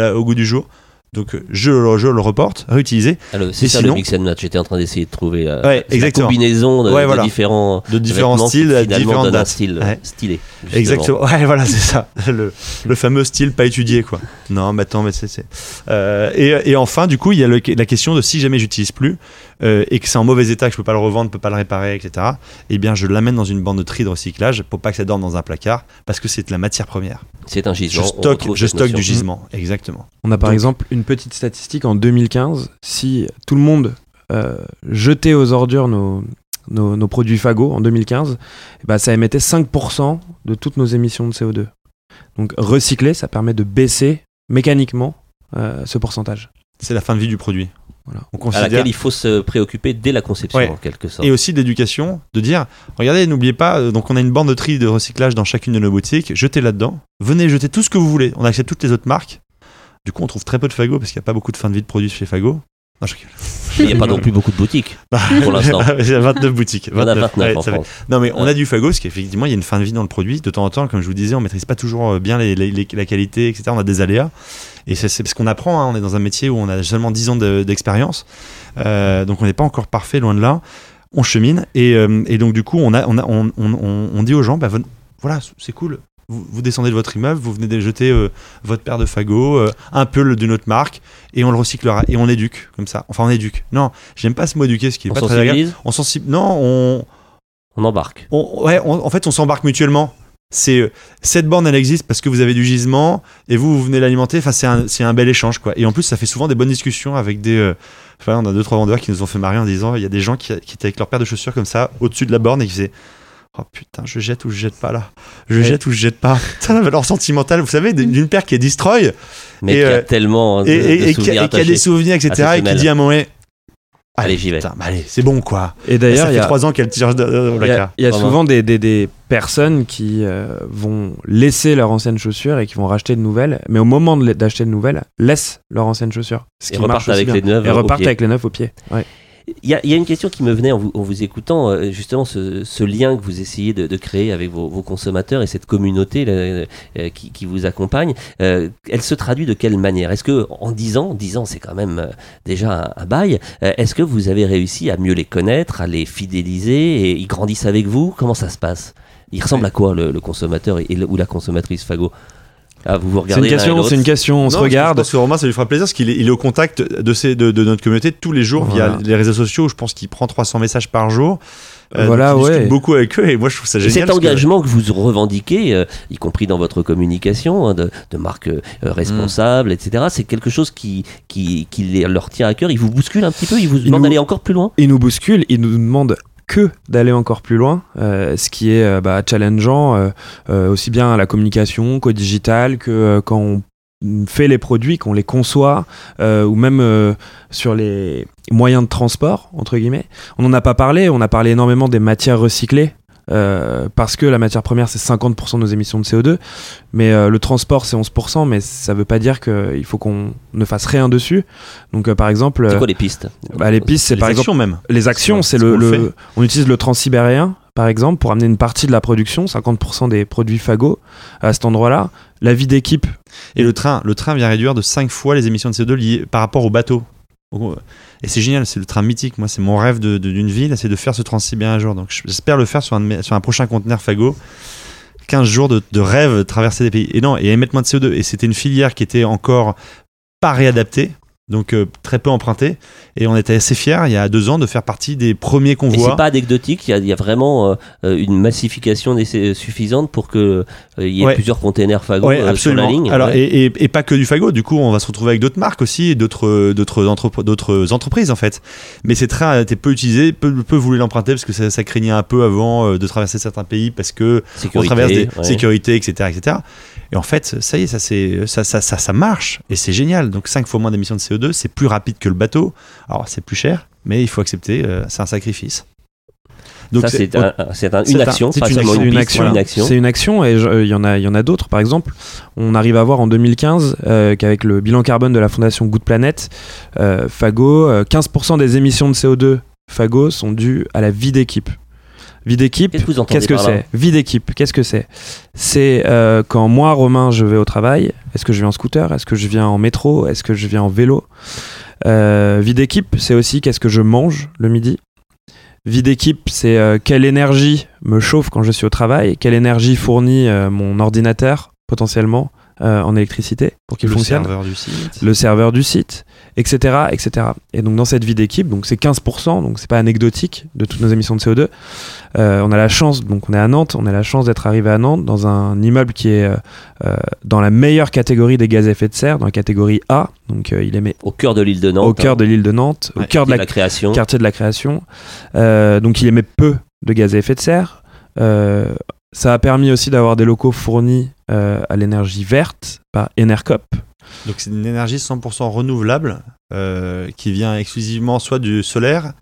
à- au goût du jour. Donc euh, je, le- je le reporte, réutiliser Alors, c'est ça sinon- le mix and match. J'étais en train d'essayer de trouver euh, Ouais, la combinaison de, Ouais, de voilà. différents de différents vêtements qui, styles, différentes un style Ouais. stylé. justement. Exactement. Ouais, voilà, c'est ça. Le, le fameux style pas étudié, quoi. Non, mais attends, mais c'est. c'est- Euh, et, et enfin, du coup, il y a le- la question de si jamais j'utilise plus euh, et que c'est en mauvais état, que je peux pas le revendre, peux pas le réparer, etc. Eh bien, je l'amène dans une bande de tri de recyclage pour pas que ça dorme dans un placard parce que c'est de la matière première. C'est un gisement. stocke, je stocke du gisement. Exactement. On a par Donc- exemple une petite statistique en 2015. Si tout le monde euh, jetait aux ordures nos, nos, nos produits Fago en 2015, eh ben, ça émettait 5% de toutes nos émissions de CO2. Donc recycler, ça permet de baisser mécaniquement euh, ce pourcentage. C'est la fin de vie du produit. Voilà. On À laquelle il faut se préoccuper dès la conception, Ouais. en quelque sorte. Et aussi d'éducation, de dire, regardez, n'oubliez pas, euh, donc on a une bande de tri de recyclage dans chacune de nos boutiques, jetez là-dedans, venez jeter tout ce que vous voulez, on accepte toutes les autres marques. Du coup, on trouve très peu de Fago parce qu'il n'y a pas beaucoup de fin de vie de produits chez Fago. Non, je. Il n'y a pas non plus beaucoup de boutiques. Pour l'instant. Il y a 29 boutiques. En a 29 Ouais, en ça fait- France. Non, mais on a du Fago parce qu'effectivement, il y a une fin de vie dans le produit. De temps en temps, comme je vous disais, on maîtrise pas toujours euh, bien les- les- les- la qualité, etc. On a des aléas. Et c'est parce qu'on apprend, hein, on est dans un métier où on a seulement 10 ans de- d'expérience, Euh, donc on n'est pas encore parfait, loin de là. On chemine, et, euh, et donc du coup, on, a, on, a, on, on- on- on dit aux gens, bah, voilà, c'est cool. Vous, vous descendez de votre immeuble, vous venez de jeter euh, votre paire de fagots, euh, un peu le- d'une autre marque, et on le recyclera, et on éduque, comme ça. Enfin, on éduque. Non, j'aime pas ce mot éduquer, ce qui est On pas très agréable. On sensibilise. Non, on, on embarque. on- ouais, on- en fait, on s'embarque mutuellement. C'est euh, cette borne, elle existe parce que vous avez du gisement et vous, vous venez l'alimenter. Enfin, c'est un, c'est un bel échange, quoi. Et en plus, ça fait souvent des bonnes discussions avec des. euh, enfin, on a deux trois vendeurs qui nous ont fait marrer en disant, il y a des gens qui, qui étaient avec leur paire de chaussures comme ça au-dessus de la borne et qui faisaient. Oh putain, je jette ou je jette pas là. Je Ouais. jette ou je jette pas. Putain, la valeur sentimentale, vous savez, d'une paire qui est destroy Mais Et, qui a euh, tellement hein, de, et, et- de et qui, a, a des souvenirs, etc. Et qui dit à un moment, Allez, j'y vais. putain, bah allez, c'est bon quoi. Et d'ailleurs, il y fait a, trois ans qu'elle tire de- au il y placard. a, il y a Vraiment. souvent des, des- des personnes qui euh, vont laisser leurs anciennes chaussures et qui vont racheter de nouvelles, mais au moment de d'acheter de nouvelles, laissent leurs anciennes chaussures. Ce Et qui repartent avec bien. les neuves Et repartent pied. avec les neufs au pied. Ouais. Il y, y a une question qui me venait en vous, en vous écoutant, euh, justement ce, ce lien que vous essayez de, de créer avec vos, vos consommateurs et cette communauté là, euh, qui, qui vous accompagne. euh, elle se traduit de quelle manière? Est-ce que en 10 ans, 10 ans c'est quand même euh, déjà un, un bail, euh, est-ce que vous avez réussi à mieux les connaître, à les fidéliser et ils grandissent avec vous? Comment ça se passe? Il ressemble à quoi le, le consommateur et, ou la consommatrice Fago? Ah, vous vous C'est regardez une l'un et question, c'est une question, on se Non, parce que regarde. Je pense que Romain, ça lui fera plaisir parce qu'il est, il est au contact de, ces, de, de notre communauté tous les jours Voilà. via les réseaux sociaux. Je pense qu'il prend 300 messages par jour. Euh, Voilà, donc il discute ouais. beaucoup avec eux et moi je trouve ça Et génial. cet que- engagement que, vous revendiquez, euh, y compris dans votre communication, hein, de, de marque euh, responsable, etc., c'est quelque chose qui, qui, qui les- leur tient à cœur. Ils vous bousculent un petit peu, ils vous demandent d'aller encore plus loin. il nous bouscule, il nous demande que d'aller encore plus loin, euh, ce qui est euh, bah, challengeant, euh, aussi bien à la communication qu'au digital, que quand on fait les produits, qu'on les conçoit, ou même sur les moyens de transport, entre guillemets. On n'en a pas parlé, on a parlé énormément des matières recyclées. Euh, parce que la matière première c'est 50% de nos émissions de CO2 mais euh, le transport c'est 11% mais ça veut pas dire qu'il faut qu'on ne fasse rien dessus donc euh, par exemple C'est euh, quoi les pistes? bah, les pistes c'est par exemple actions même. les actions, C'est- le, on utilise le transsibérien par exemple pour amener une partie de la production, 50% des produits Fago à cet endroit-là. La vie d'équipe, Et le train, le train vient réduire de 5 fois les émissions de CO2 liées par rapport au bateau. Et c'est génial, c'est le train mythique. Moi, c'est mon rêve de- de- d'une ville, c'est de faire ce transsibérien un jour. Donc j'espère le faire sur un, prochain conteneur Fago. 15 jours de, de rêve traverser des pays. Et non, et émettre moins de CO2. Et c'était une filière qui était encore pas réadaptée, donc euh, très peu empruntée. Et on était assez fiers, il y a deux ans, de faire partie des premiers Et convois. c'est pas anecdotique, il y a, il y a vraiment euh, euh, une massification suffisante pour que euh, il y ait Ouais. plusieurs containers Fago Ouais, euh, sur la ligne. Alors, Ouais. et, et- et pas que du fagot. Du coup, on va se retrouver avec d'autres marques aussi, d'autres, d'autres, entrep- d'autres entreprises en fait. Mais ces trains étaient peu utilisés, peu, peu voulu l'emprunter parce que ça, ça craignait un peu avant de traverser certains pays parce que on Sécurité, traverse des sécurités, etc., etc. Et en fait, ça y est, ça, c'est, ça, ça, ça, ça marche et c'est génial. Donc 5 fois moins d'émissions de CO2, c'est plus rapide que le bateau. Alors c'est plus cher, mais il faut accepter, euh, c'est un sacrifice. ça c'est un- un- c'est un- c'est une un- action, c'est pas une seulement action. une, une piste, action. une action. c'est une action et euh, il y en a, il y en a d'autres. Par exemple, on arrive à voir en 2015 euh, qu'avec le bilan carbone de la fondation Good Planet, euh, Fago, euh, 15% des émissions de CO2 Fago sont dues à la vie d'équipe. Vie d'équipe, Qu'est-ce que c'est Vie d'équipe, qu'est-ce que c'est? C'est euh, quand moi, Romain, je vais au travail, est-ce que je viens en scooter? Est-ce que je viens en métro? Est-ce que je viens en vélo? Euh, Vie d'équipe, c'est aussi qu'est-ce que je mange le midi? Vie d'équipe, c'est euh, quelle énergie me chauffe quand je suis au travail? Quelle énergie fournit mon ordinateur potentiellement? Euh, en électricité pour qu'il le fonctionne serveur du site. le serveur du site, etc., etc. Et donc dans cette vie d'équipe, donc c'est 15%, donc c'est pas anecdotique de toutes nos émissions de CO2. Euh, on a la chance, donc on est à Nantes, on a la chance d'être arrivé à Nantes dans un immeuble qui est euh, dans la meilleure catégorie des gaz à effet de serre, dans la catégorie A. Donc euh, il émet Au cœur de l'île de Nantes. au cœur de l'île de Nantes, au cœur de la, la création. quartier de la création. Euh, donc il émet peu de gaz à effet de serre. Euh, ça a permis aussi d'avoir des locaux fournis euh, à l'énergie verte par Enercop. Donc c'est une énergie 100% renouvelable euh, qui vient exclusivement soit du solaire,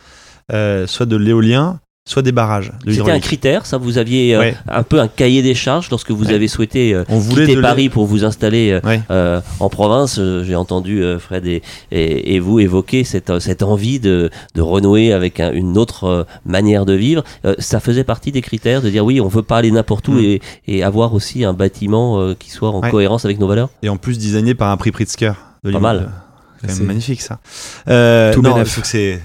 euh, soit de l'éolien soit des barrages de C'était un critère, ça vous aviez euh, Ouais. un peu un cahier des charges lorsque vous Ouais. avez souhaité euh, On voulait quitter Paris pour vous installer euh, Ouais. euh, en province. J'ai entendu Fred et, et, et vous évoquer cette, cette envie de, de renouer avec un- une autre manière de vivre. Ça faisait partie des critères de dire oui, on veut pas aller n'importe où Mm. et, et avoir aussi un bâtiment qui soit en cohérence avec nos valeurs. Et en plus designé par un prix Pritzker. de Pas mal. C'est quand même magnifique ça. Euh, Tout non, c'est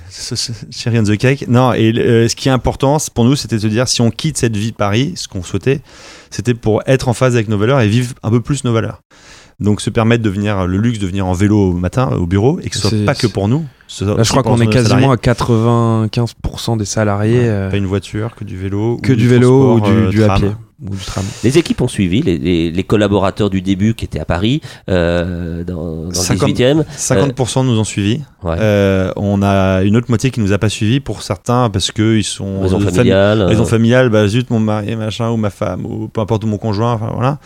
cherry on the cake. Non, et euh, ce qui est important pour nous, c'était de se dire si on quitte cette vie de Paris, ce qu'on souhaitait, c'était pour être en phase avec nos valeurs et vivre un peu plus nos valeurs. Donc se permettre de venir le luxe de venir en vélo au matin au bureau et que ce soit pas que pour nous. Là, je crois qu'on est nos salariés. quasiment à 95% des salariés. Ouais, euh, pas une voiture, que du vélo, que ou du vélo ou du, euh, du à pied ou du tram. Les équipes ont suivi, les, les- les collaborateurs du début qui étaient à Paris, euh, dans, dans le 50. 18e. 50% nous ont suivis. Ouais. Euh, on a une autre moitié qui nous a pas suivis pour certains parce que ils sont Raison familiale. raison euh, familiale, bah zut mon mari machin ou ma femme ou peu importe ou mon conjoint, enfin voilà.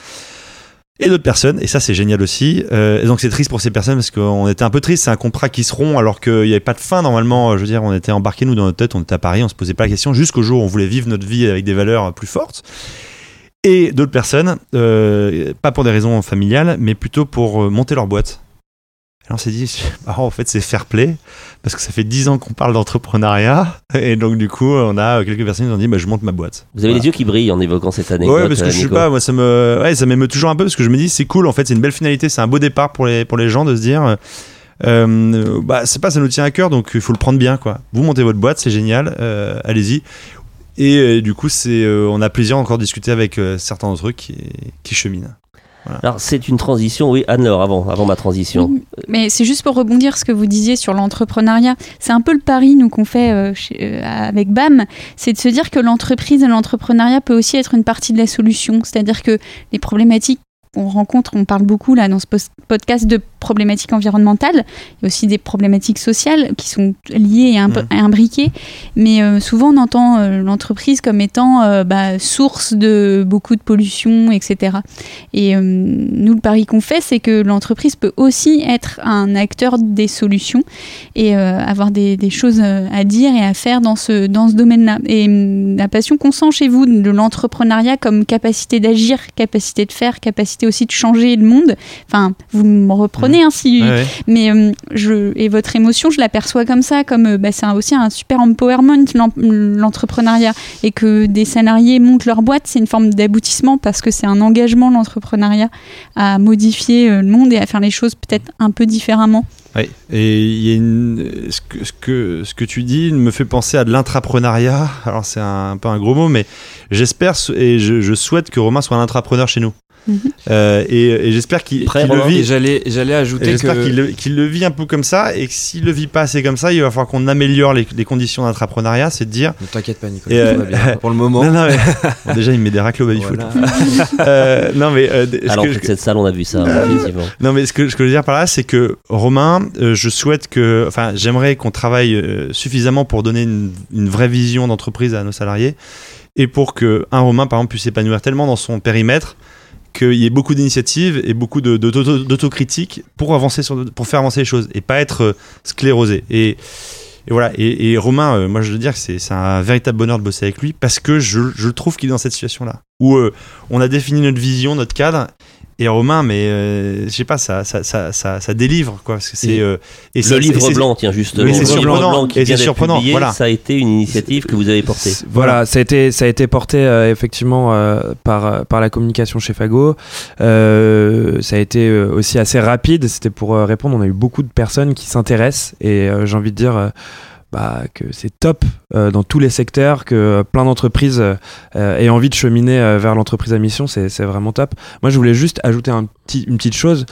Et d'autres personnes, et ça c'est génial aussi. Euh, et donc c'est triste pour ces personnes parce qu'on était un peu triste. C'est un contrat qui se rompt alors qu'il n'y avait pas de fin normalement. Je veux dire, on était embarqués nous dans notre tête, on était à Paris, on se posait pas la question jusqu'au jour où on voulait vivre notre vie avec des valeurs plus fortes. Et d'autres personnes, euh, pas pour des raisons familiales, mais plutôt pour euh, monter leur boîte. Et on s'est dit, ah, en fait, c'est fair play, parce que ça fait 10 ans qu'on parle d'entrepreneuriat, et donc du coup, on a quelques personnes qui nous ont dit, bah, je monte ma boîte. Vous avez Voilà. les yeux qui brillent en évoquant cette anecdote. Ouais, parce que euh, je sais Nico. pas, moi ça me, ouais, ça m'émeut toujours un peu parce que je me dis c'est cool en fait, c'est une belle finalité, c'est un beau départ pour les pour les gens de se dire, euh, bah c'est pas ça nous tient à cœur donc il faut le prendre bien quoi. Vous montez votre boîte, c'est génial, euh, allez-y. Et euh, du coup c'est, euh, on a plaisir encore de discuter avec euh, certains d'entre eux qui qui cheminent. Alors c'est une transition, oui, Anne-Laure, avant, avant ma transition. Oui, Mais c'est juste pour rebondir ce que vous disiez sur l'entrepreneuriat. C'est un peu le pari nous qu'on fait euh, chez- euh, avec BAM, c'est de se dire que l'entreprise et l'entrepreneuriat peut aussi être une partie de la solution. C'est-à-dire que les problématiques qu'on rencontre, on parle beaucoup là dans ce podcast de problématiques environnementales, il y a aussi des problématiques sociales qui sont liées et Mhm. imbriquées. Mais euh, souvent on entend euh, l'entreprise comme étant euh, bah, source de beaucoup de pollution, etc. Et nous, le pari qu'on fait, c'est que l'entreprise peut aussi être un acteur des solutions et avoir des, des choses à dire et à faire dans ce, dans ce domaine-là. Et hum, la passion qu'on sent chez vous de l'entrepreneuriat comme capacité d'agir, capacité de faire, capacité aussi de changer le monde, enfin, vous me reprenez hein, si, Ouais, ouais. mais euh, je, et votre émotion, je l'aperçois comme ça, comme euh, bah, c'est un- aussi un super empowerment, l'en- l'entrepreneuriat. Et que des salariés montent leur boîte, c'est une forme d'aboutissement parce que c'est un engagement, l'entrepreneuriat, à modifier euh, le monde et à faire les choses peut-être un peu différemment. Ouais. Et il y a une, ce, que, ce, que, ce que tu dis me fait penser à de l'intrapreneuriat. Alors c'est un, peu un gros mot, mais j'espère et je, je souhaite que Romain soit un intrapreneur chez nous. Euh, et et j'espère qu'il le vit. J'allais, ajouter J'espère que qu'il le, vit un peu comme ça et que s'il le vit pas assez comme ça, il va falloir qu'on améliore les, les conditions d'entrepreneuriat, c'est de dire. Ne t'inquiète pas, Nicolas, euh, tout va bien. Pour le moment. Non, non, mais- Bon, déjà, il me met des racles au baby foot. Voilà. Euh, non, mais, euh, À que je- cette salle, on a vu ça, effectivement. non, mais ce que, ce que je veux dire par là, c'est que Romain, euh, je souhaite que, enfin, j'aimerais qu'on travaille euh, suffisamment pour donner une, une vraie vision d'entreprise à nos salariés et pour que un Romain, par exemple, puisse s'épanouir tellement dans son périmètre qu'il y ait beaucoup d'initiatives et beaucoup de- d'auto- d'autocritique pour avancer sur, pour faire avancer les choses et pas être euh, sclérosé. Et, et voilà. Et, et Romain, euh, moi, je veux dire que c'est c'est un véritable bonheur de bosser avec lui parce que je, je trouve qu'il est dans cette situation-là où euh, on a défini notre vision, notre cadre. Et Romain, mais euh, je sais pas, ça, ça, ça, ça, ça délivre quoi, parce que c'est Et euh, et Le ça- livre c'est- blanc, tiens, c'est le livre surprenant. blanc qui Et vient surprenant, publié, voilà. ça a été une initiative que vous avez portée. Voilà, ça a été, ça a été porté euh, effectivement euh, par, par la communication chez Fago. Euh, ça a été euh, aussi assez rapide. C'était pour euh, répondre. On a eu beaucoup de personnes qui s'intéressent et euh, j'ai envie de dire. Bah, que c'est top euh, dans tous les secteurs, que euh, plein d'entreprises euh, aient envie de cheminer euh, vers l'entreprise à mission, c'est vraiment top. Moi, je voulais juste ajouter un petit, une petite chose.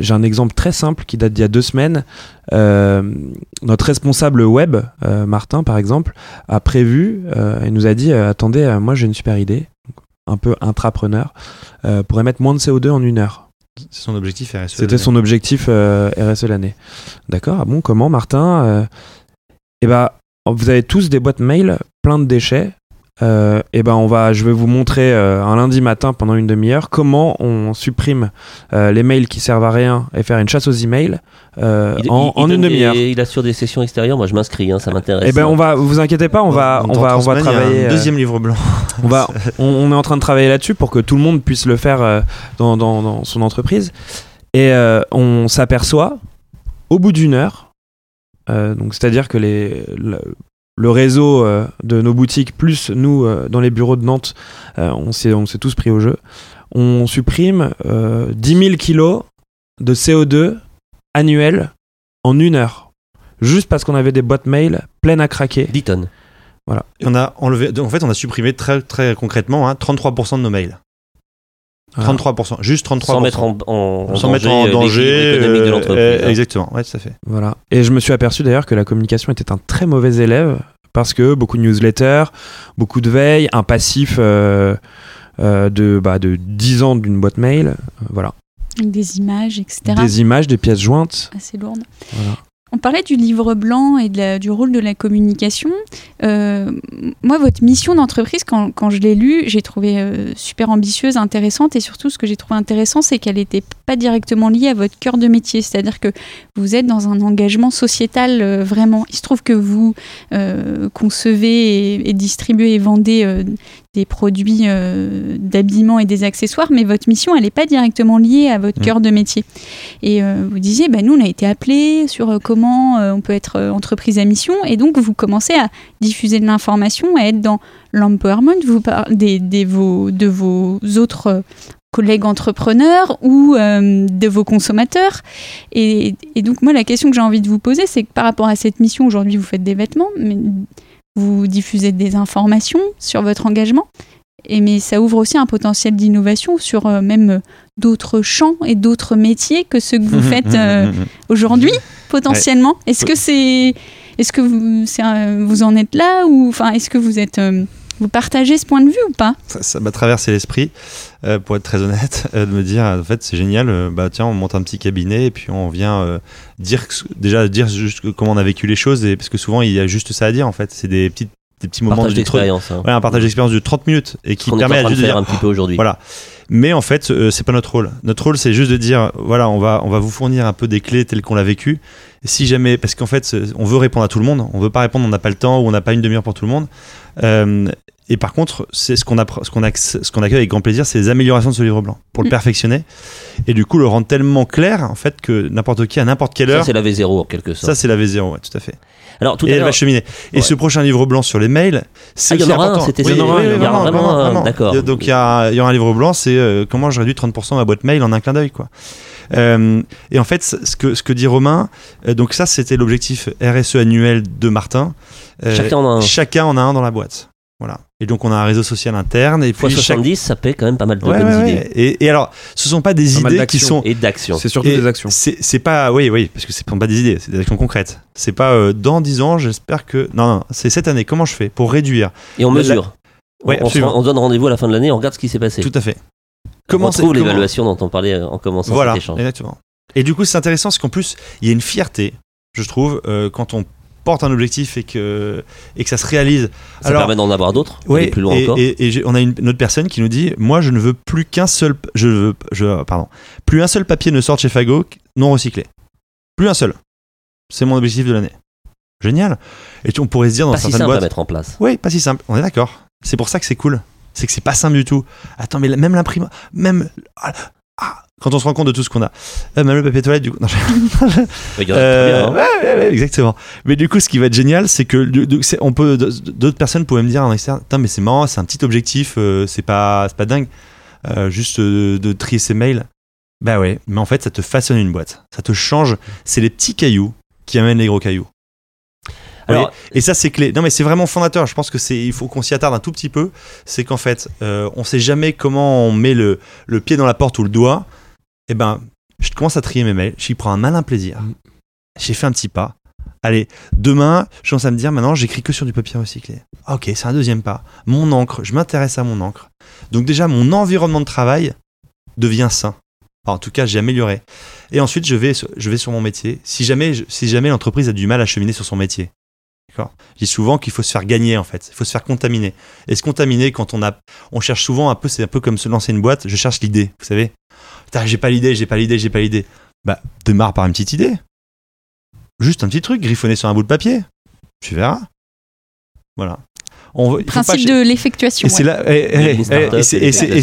J'ai un exemple très simple qui date d'il y a deux semaines. Notre responsable web, Martin par exemple, a prévu et nous a dit attendez, moi j'ai une super idée, un peu intrapreneur, pour émettre moins de CO2 en une heure. c'est son objectif RSE. C'était son objectif euh, RSE l'année. D'accord, ah bon, comment Martin Euh, Eh ben, vous avez tous des boîtes mail plein de déchets. euh, et ben on va, je vais vous montrer euh, un lundi matin pendant une demi-heure comment on supprime euh, les mails qui servent à rien et faire une chasse aux emails euh, Il- en, il- il en une demi-heure. Il assure des sessions extérieures, moi je m'inscris, hein, ça m'intéresse. Et ben on va, vous inquiétez pas, on va, on va, on a travailler. Un deuxième livre blanc. on va, on, on est en train de travailler là-dessus pour que tout le monde puisse le faire euh, dans, dans- dans son entreprise. Et euh, on s'aperçoit au bout d'une heure, donc c'est-à-dire que les, le, le réseau euh, de nos boutiques plus nous euh, dans les bureaux de Nantes, euh, on s'est on s'est tous pris au jeu. On supprime euh, 10 000 kilos de CO2 annuels en une heure, juste parce qu'on avait des boîtes mail pleines à craquer. 10 tonnes. Et on a enlevé, en fait, on a supprimé très, très concrètement hein, 33% de nos mails. Voilà. 33%, juste 33%. Sans mettre en, en, Sans mettre en euh, danger. économique de euh, l'entreprise. euh, hein. exactement, ouais, tout à fait. Voilà. Et je me suis aperçu d'ailleurs que la communication était un très mauvais élève parce que beaucoup de newsletters, beaucoup de veille, un passif euh, euh, de, bah, de 10 ans d'une boîte mail, euh, voilà. Des images, etc. Des images, des pièces jointes. Assez lourdes. Voilà. On parlait du livre blanc et du rôle de la communication. Euh, moi, votre mission d'entreprise, quand, je l'ai lue, j'ai trouvé euh, super ambitieuse, intéressante. Et surtout, ce que j'ai trouvé intéressant, c'est qu'elle n'était pas directement liée à votre cœur de métier. C'est-à-dire que vous êtes dans un engagement sociétal euh, vraiment. Il se trouve que vous concevez et, distribuez et vendez des produits euh, d'habillement et des accessoires, mais votre mission, elle n'est pas directement liée à votre Mm. cœur de métier. Et euh, vous disiez, bah, nous, on a été appelés sur euh, comment on peut être entreprise à mission, et donc vous commencez à diffuser de l'information, à être dans l'empowerment vous parlez des, des vos, de vos autres collègues entrepreneurs ou euh, de vos consommateurs. Et, et donc moi, la question que j'ai envie de vous poser, c'est que par rapport à cette mission, aujourd'hui, vous faites des vêtements, mais vous diffusez des informations sur votre engagement. Et mais ça ouvre aussi un potentiel d'innovation sur euh, même euh, d'autres champs et d'autres métiers que ceux que vous faites euh, aujourd'hui potentiellement. Est-ce que c'est est-ce que vous un- vous en êtes là ou enfin est-ce que vous êtes euh, vous partagez ce point de vue ou pas? Ça, ça m'a traversé l'esprit, euh, pour être très honnête, euh, de me dire, en fait, c'est génial, euh, bah tiens, on monte un petit cabinet et puis on vient dire, déjà dire juste comment on a vécu les choses, et, parce que souvent il y a juste ça à dire, en fait, c'est des, petites, des petits moments Partage de d'expérience. hein. Ouais, un partage d'expérience de 30 minutes et qui est en permet train à de juste de faire dire, un petit peu aujourd'hui. Voilà. Mais en fait, euh, c'est pas notre rôle. Notre rôle, c'est juste de dire, voilà, on va, on va vous fournir un peu des clés telles qu'on l'a vécu. Si jamais, parce qu'en fait, on veut répondre à tout le monde. On veut pas répondre, on n'a pas le temps ou on n'a pas une demi-heure pour tout le monde. Euh, et par contre, c'est ce qu'on ce qu'on accueille avec grand plaisir, c'est les améliorations de ce livre blanc pour le Mm. perfectionner et du coup le rendre tellement clair en fait que n'importe qui à n'importe quelle Ça, heure. c'est la V0 en quelque sorte. Ça, c'est la V0, ouais, tout à fait. Alors, tout et à elle va cheminer. Et Ouais. ce prochain livre blanc sur les mails, c'est Ah, il y en aussi aura un, important. c'était Oui, ça. oui, vraiment, d'accord. Donc il y, a, il y aura un livre blanc, c'est euh, comment je réduis 30% ma boîte mail en un clin d'œil, quoi. Euh, et en fait, ce que, ce que dit Romain, euh, donc ça, c'était l'objectif RSE annuel de Martin. Euh, Chacun en a un. Chacun en a un dans la boîte. Voilà. Et donc on a un réseau social interne et puis chaque... 70, ça paie quand même pas mal de Ouais, bonnes ouais, ouais. idées. Et, et alors, ce sont pas des Pas idées qui sont Et d'actions. C'est surtout et des actions. C'est pas, oui, oui, parce que c'est pas des idées, c'est des actions concrètes. C'est pas euh, dans 10 ans, j'espère que. Non, non, c'est cette année. Comment je fais pour réduire Et on La- mesure. Ouais, on, on se on donne rendez-vous à la fin de l'année, on regarde ce qui s'est passé. Tout à fait. on c'est- retrouve l'évaluation dont on parlait euh, en commençant Voilà, cet échange. exactement. Et du coup, c'est intéressant parce qu'en plus, il y a une fierté, je trouve, euh, quand on porte un objectif et que, et que ça se réalise. Ça permet d'en avoir d'autres, ouais, aller plus loin et, encore. et- et j'ai- on a une, une autre personne qui nous dit Moi, je ne veux plus qu'un seul. Je veux, je, pardon. Plus un seul papier ne sorte chez Fago non recyclé. Plus un seul. C'est mon objectif de l'année. Génial. Et tu- on pourrait se dire dans Pas si certaines simple à mettre en place. Oui, pas si simple. On est d'accord. C'est pour ça que c'est cool. C'est que c'est pas simple du tout. Attends, mais même l'imprimante, même ah, ah, quand on se rend compte de tout ce qu'on a, Euh, même le papier toilette, du coup. non, je- Euh, bien, hein. ouais, ouais, ouais, exactement. Mais du coup, ce qui va être génial, c'est que on peut, d'autres personnes pourraient me dire en externe, Putain, mais c'est marrant, c'est un petit objectif, euh, c'est pas, c'est pas dingue, euh, juste euh, de trier ses mails. Bah ouais, mais en fait, ça te façonne une boîte, ça te change. C'est les petits cailloux qui amènent les gros cailloux. Alors, Et ça, c'est clé. Non, mais c'est vraiment fondateur. Je pense que c'est, il faut qu'on s'y attarde un tout petit peu. C'est qu'en fait, on sait jamais comment on met le, le pied dans la porte ou le doigt. Eh ben, je commence à trier mes mails. J'y prends un malin plaisir. Mm. J'ai fait un petit pas. Allez, demain, je commence à me dire, maintenant, j'écris que sur du papier recyclé. Ah, ok, c'est un deuxième pas. Mon encre, je m'intéresse à mon encre. Donc déjà, mon environnement de travail devient sain. Enfin, en tout cas, j'ai amélioré. Et ensuite, je vais, sur- je vais sur mon métier. Si jamais, si jamais l'entreprise a du mal à cheminer sur son métier, D'accord? Je dis souvent qu'il faut se faire gagner en fait, il faut se faire contaminer. Et se contaminer quand on a on cherche souvent un peu c'est un peu comme se lancer une boîte, je cherche l'idée, vous savez? Putain, j'ai pas l'idée, j'ai pas l'idée, j'ai pas l'idée. Bah, démarre par une petite idée. Juste un petit truc griffonné sur un bout de papier. Tu verras. Voilà. On, pas Principe de l'effectuation. et c'est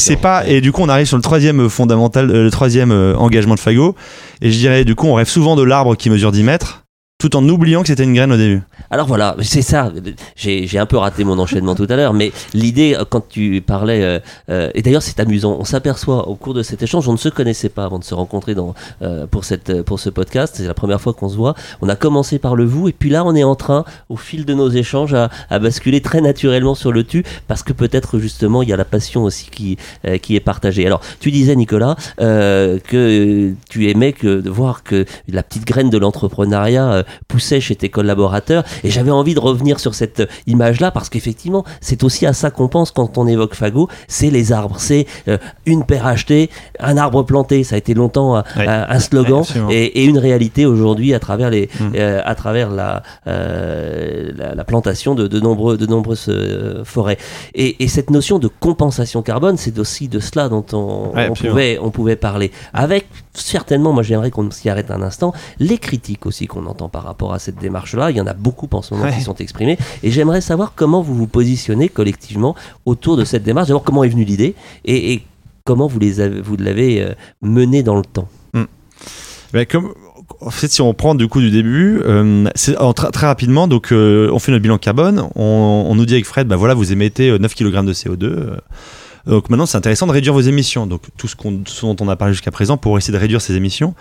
ouais. pas, et du coup on arrive sur le troisième fondamental, euh, le troisième euh, engagement de Fago. Et je dirais, du coup, on rêve souvent de l'arbre qui mesure 10 mètres, tout en oubliant que c'était une graine au début. Alors voilà, c'est ça. J'ai un peu raté mon enchaînement tout à l'heure, mais l'idée, euh, quand tu parlais, euh, euh, et d'ailleurs c'est amusant, on s'aperçoit au cours de cet échange, on ne se connaissait pas avant de se rencontrer dans, euh, pour, cette, pour ce podcast, c'est la première fois qu'on se voit. On a commencé par le vous, et puis là on est en train, au fil de nos échanges, à, à basculer très naturellement sur le tu, parce que peut-être justement il y a la passion aussi qui, euh, qui est partagée. Alors tu disais Nicolas euh, que tu aimais que, voir que la petite graine de l'entrepreneuriat euh, poussait chez tes collaborateurs. Et j'avais envie de revenir sur cette euh, image-là parce qu'effectivement, c'est aussi à ça qu'on pense quand on évoque Fago. C'est les arbres. C'est euh, une paire achetée, un arbre planté. Ça a été longtemps euh, Ouais. Un, slogan Ouais, et, et une réalité aujourd'hui à travers les, euh, à travers la, euh, la, la plantation de, de nombreux, de nombreuses euh, forêts. Et, et cette notion de compensation carbone, c'est aussi de cela dont on, Ouais, on absolument. pouvait, on pouvait parler. Avec certainement, moi j'aimerais qu'on s'y arrête un instant, les critiques aussi qu'on entend par rapport à cette démarche-là. Il y en a beaucoup en ce moment Ouais. qui sont exprimées. Et j'aimerais savoir comment vous vous positionnez collectivement autour de cette démarche. D'abord, comment est venue l'idée et, et comment vous les avez- vous l'avez euh, menée dans le temps. Mais comme, en fait, si on prend du coup du début, euh, c'est en tra- très rapidement, donc euh, on fait notre bilan carbone, on, on nous dit avec Fred, bah voilà, vous émettez euh, 9 kg de CO2. euh, donc maintenant, c'est intéressant de réduire vos émissions. Donc tout ce, qu'on, dont on a parlé jusqu'à présent pour essayer de réduire ces émissions.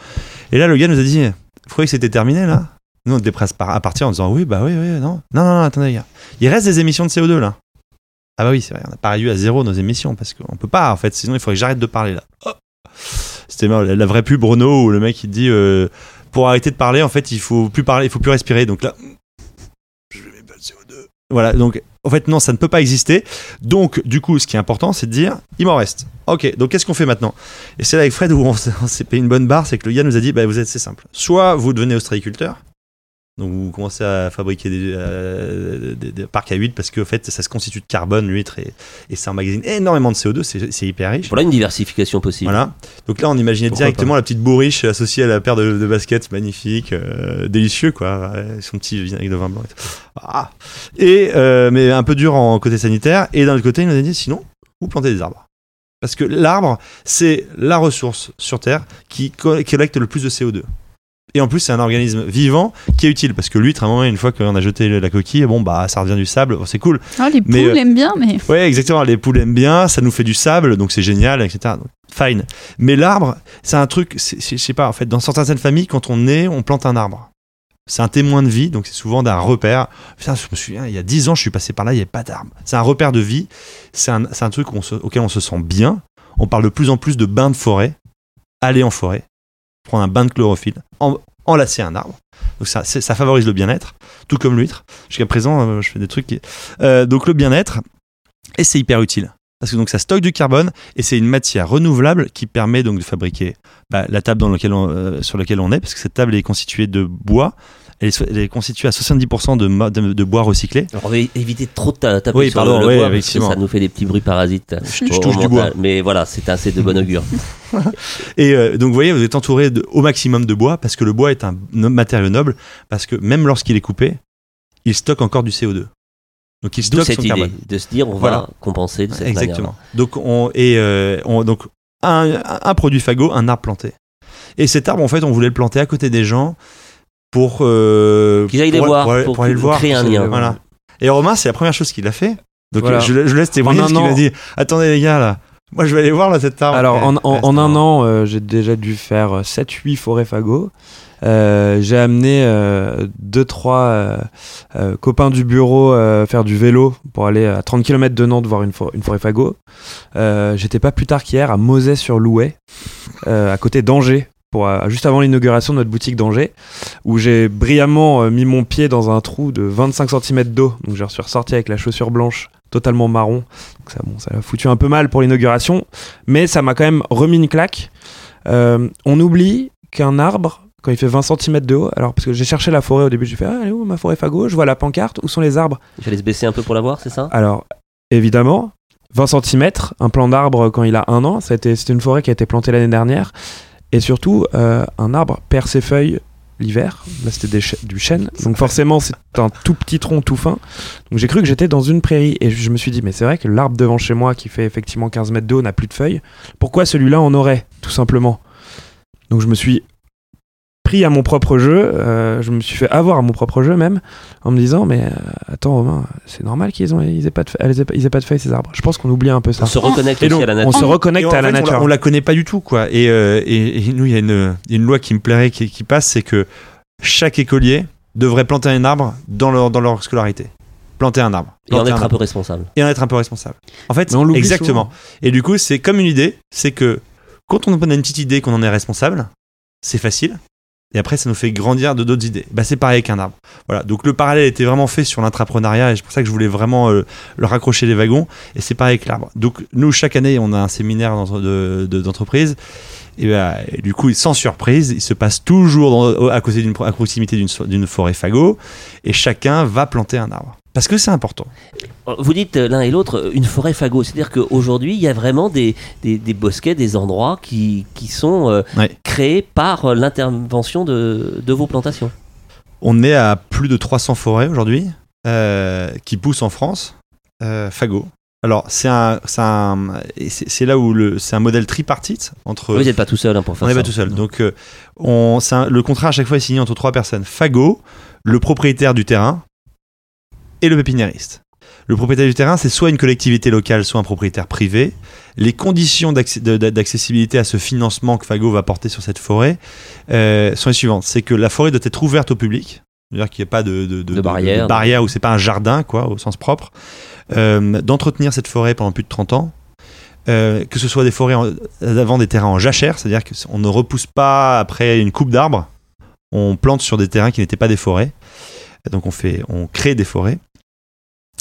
Et là, le gars nous a dit, vous croyez que c'était terminé là? Nous, on était par- à partir en disant, oui, bah oui, oui, non. Non, non, non, attendez. Il reste des émissions de CO2 là. Ah bah oui, c'est vrai, on n'a pas réduit à zéro nos émissions parce qu'on peut pas en fait, sinon il faudrait que j'arrête de parler là. Oh. C'était la, vraie pub Renault où le mec il dit euh, pour arrêter de parler en fait il faut plus parler, il faut plus respirer. Donc là, je pas de CO2. Voilà, donc en fait non, ça ne peut pas exister. Donc du coup, ce qui est important, c'est de dire il m'en reste. Ok, donc qu'est-ce qu'on fait maintenant? Et c'est là avec Fred où on s'est payé une bonne barre, c'est que le gars nous a dit bah vous êtes c'est simple. Soit vous devenez ostréiculteur. Donc vous commencez à fabriquer des, euh, des- des parcs à huîtres parce que en fait ça se constitue de carbone l'huître et, et ça emmagasine énormément de CO2, c'est hyper riche. Voilà une diversification possible. Voilà. Donc là, on imaginait Pourquoi directement la petite bourriche associée à la paire de, de baskets magnifiques, euh, délicieux, quoi. Ouais, son petit vinaigre de vin blanc. Et, tout. Ah. Et, euh, mais un peu dur en côté sanitaire. Et d'un autre côté, il nous a dit sinon, vous plantez des arbres. Parce que l'arbre, c'est la ressource sur Terre qui co- collecte le plus de CO2. Et en plus, c'est un organisme vivant qui est utile parce que l'huître, à un moment, une fois qu'on a jeté la coquille, bon, bah, ça revient du sable, c'est cool. Oh, les poules Mais, euh, aiment bien, mais Ouais, exactement. Les poules aiment bien, ça nous fait du sable, donc c'est génial, etc. Donc, fine. Mais l'arbre, c'est un truc, je sais pas, en fait, dans certaines familles, quand on est, on plante un arbre. C'est un témoin de vie, donc c'est souvent d'un repère. Putain, je me souviens, il y a 10 ans, je suis passé par là, il n'y avait pas d'arbre. C'est un repère de vie, c'est un, truc où on se- auquel on se sent bien. On parle de plus en plus de bains de forêt. Aller en forêt, prendre un bain de chlorophylle, en- enlacer un arbre. Donc ça, favorise le bien-être, tout comme l'huître. Jusqu'à présent, euh, je fais des trucs qui... Euh, donc le bien-être, et c'est hyper utile. Parce que ça stocke du carbone et c'est une matière renouvelable qui permet donc de fabriquer bah, la table euh, sur laquelle on est, parce que cette table est constituée de bois. Elle est, so- elle est constituée à 70% de, mo- de, de bois recyclé. Alors, on va éviter trop de ta- taper Oui, sur pardon, le, bois parce que ça nous fait des petits bruits parasites. Je, au je touche du bois. Mais voilà, c'est assez de bon augure. Et euh, donc vous voyez, vous êtes entouré de- au maximum de bois parce que le bois est un no- matériau noble, parce que même lorsqu'il est coupé, il stocke encore du CO2. Donc il stocke cette son idée carbone. de se dire on Voilà. va compenser de cette Exactement. Donc on et euh, on, donc un, un produit fagot, un arbre planté. Et cet arbre, en fait, on voulait le planter à côté des gens pour euh, Qu'ils aillent les voir, pour, pour pour aller le voir. créer un lien. Voilà. Et Romain, c'est la première chose qu'il a fait. Donc Voilà. je, je laisse témoigner parce qu'il m'a dit attendez les gars là, moi je vais aller voir là cet arbre. Alors, en, en- en un an, euh, j'ai déjà dû faire 7-8 forêts fagots. Euh, j'ai amené 2-3 copains du bureau euh, faire du vélo pour aller à 30 km de Nantes voir une, for- une forêt fagot. Euh, J'étais pas plus tard qu'hier à Mosée-sur-Louet, euh, à côté d'Angers, pour, euh, juste avant l'inauguration de notre boutique d'Angers, où j'ai brillamment euh, mis mon pied dans un trou de 25 cm d'eau. Donc je suis ressorti avec la chaussure blanche totalement marron. Donc ça, bon, ça a foutu un peu mal pour l'inauguration, mais ça m'a quand même remis une claque. Euh, on oublie qu'un arbre, quand il fait 20 cm de haut. Alors, parce que j'ai cherché la forêt au début, j'ai fait Ah, elle est où ma forêt fagot Je vois la pancarte, où sont les arbres? Il fallait se baisser un peu pour la voir, c'est ça? Alors, évidemment, 20 cm, un plan d'arbre quand il a un an, c'est une forêt qui a été plantée l'année dernière. Et surtout, euh, un arbre perd ses feuilles l'hiver. Là, c'était du chêne. Donc, forcément, c'est un tout petit tronc tout fin. Donc, j'ai cru que j'étais dans une prairie. Et je me suis dit, mais c'est vrai que l'arbre devant chez moi, qui fait effectivement 15 mètres de haut, n'a plus de feuilles. Pourquoi celui-là en aurait, tout simplement? Donc, je me suis pris à mon propre jeu. euh, je me suis fait avoir à mon propre jeu, même, en me disant, mais euh, attends, Romain, c'est normal qu'ils ont, ils aient pas de, aient ils aient pas de feuilles, ces arbres. Je pense qu'on oublie un peu ça. On se reconnecte Et aussi donc, à la On nature. se Et reconnecte en à la fait, on nature. On la connaît pas du tout, quoi. Et, euh, et, et nous, il y, a une loi qui me plairait qui, qui passe, c'est que chaque écolier devrait planter un arbre dans leur, dans leur scolarité. Planter un arbre. Et en être un un peu responsable. et en être un peu responsable. En fait, on exactement. Et du coup, c'est comme une idée, c'est que quand on a une petite idée qu'on en est responsable, c'est facile. Et après, ça nous fait grandir de d'autres idées. Bah, c'est pareil avec un arbre. Voilà. Donc le parallèle était vraiment fait sur l'intrapreneuriat et c'est pour ça que je voulais vraiment euh, le raccrocher les wagons. Et c'est pareil avec l'arbre. Donc nous, chaque année, on a un séminaire d'entre- de- de- d'entreprise. Et, bah, du coup, sans surprise, il se passe toujours à côté à proximité d'une forêt fagot et chacun va planter un arbre. Parce que c'est important. Vous dites euh, l'un et l'autre euh, une forêt fagot, c'est-à-dire qu'aujourd'hui il y a vraiment des, des, des bosquets, des endroits qui, qui sont euh, Ouais. créés par euh, l'intervention de, de vos plantations. On est à plus de 300 forêts aujourd'hui euh, qui poussent en France, euh, fagot. Alors c'est un, là où le, c'est un modèle tripartite entre. Vous n'êtes pas tout seul hein, pour faire on n'est ça. pas tout seul. Donc euh, on, un- le contrat à chaque fois est signé entre trois personnes fagot, le propriétaire du terrain et le pépiniériste. Le propriétaire du terrain, c'est soit une collectivité locale, soit un propriétaire privé. Les conditions d'accessibilité à ce financement que Fago va porter sur cette forêt euh, sont les suivantes. C'est que la forêt doit être ouverte au public. C'est-à-dire qu'il n'y a pas de, de, De barrière. barrière ou c'est pas un jardin, quoi, au sens propre. Euh, D'entretenir cette forêt pendant plus de 30 ans. Euh, que ce soit des forêts en- avant des terrains en jachère, c'est-à-dire qu'on ne repousse pas après une coupe d'arbres, on plante sur des terrains qui n'étaient pas des forêts. Donc on fait, on crée des forêts.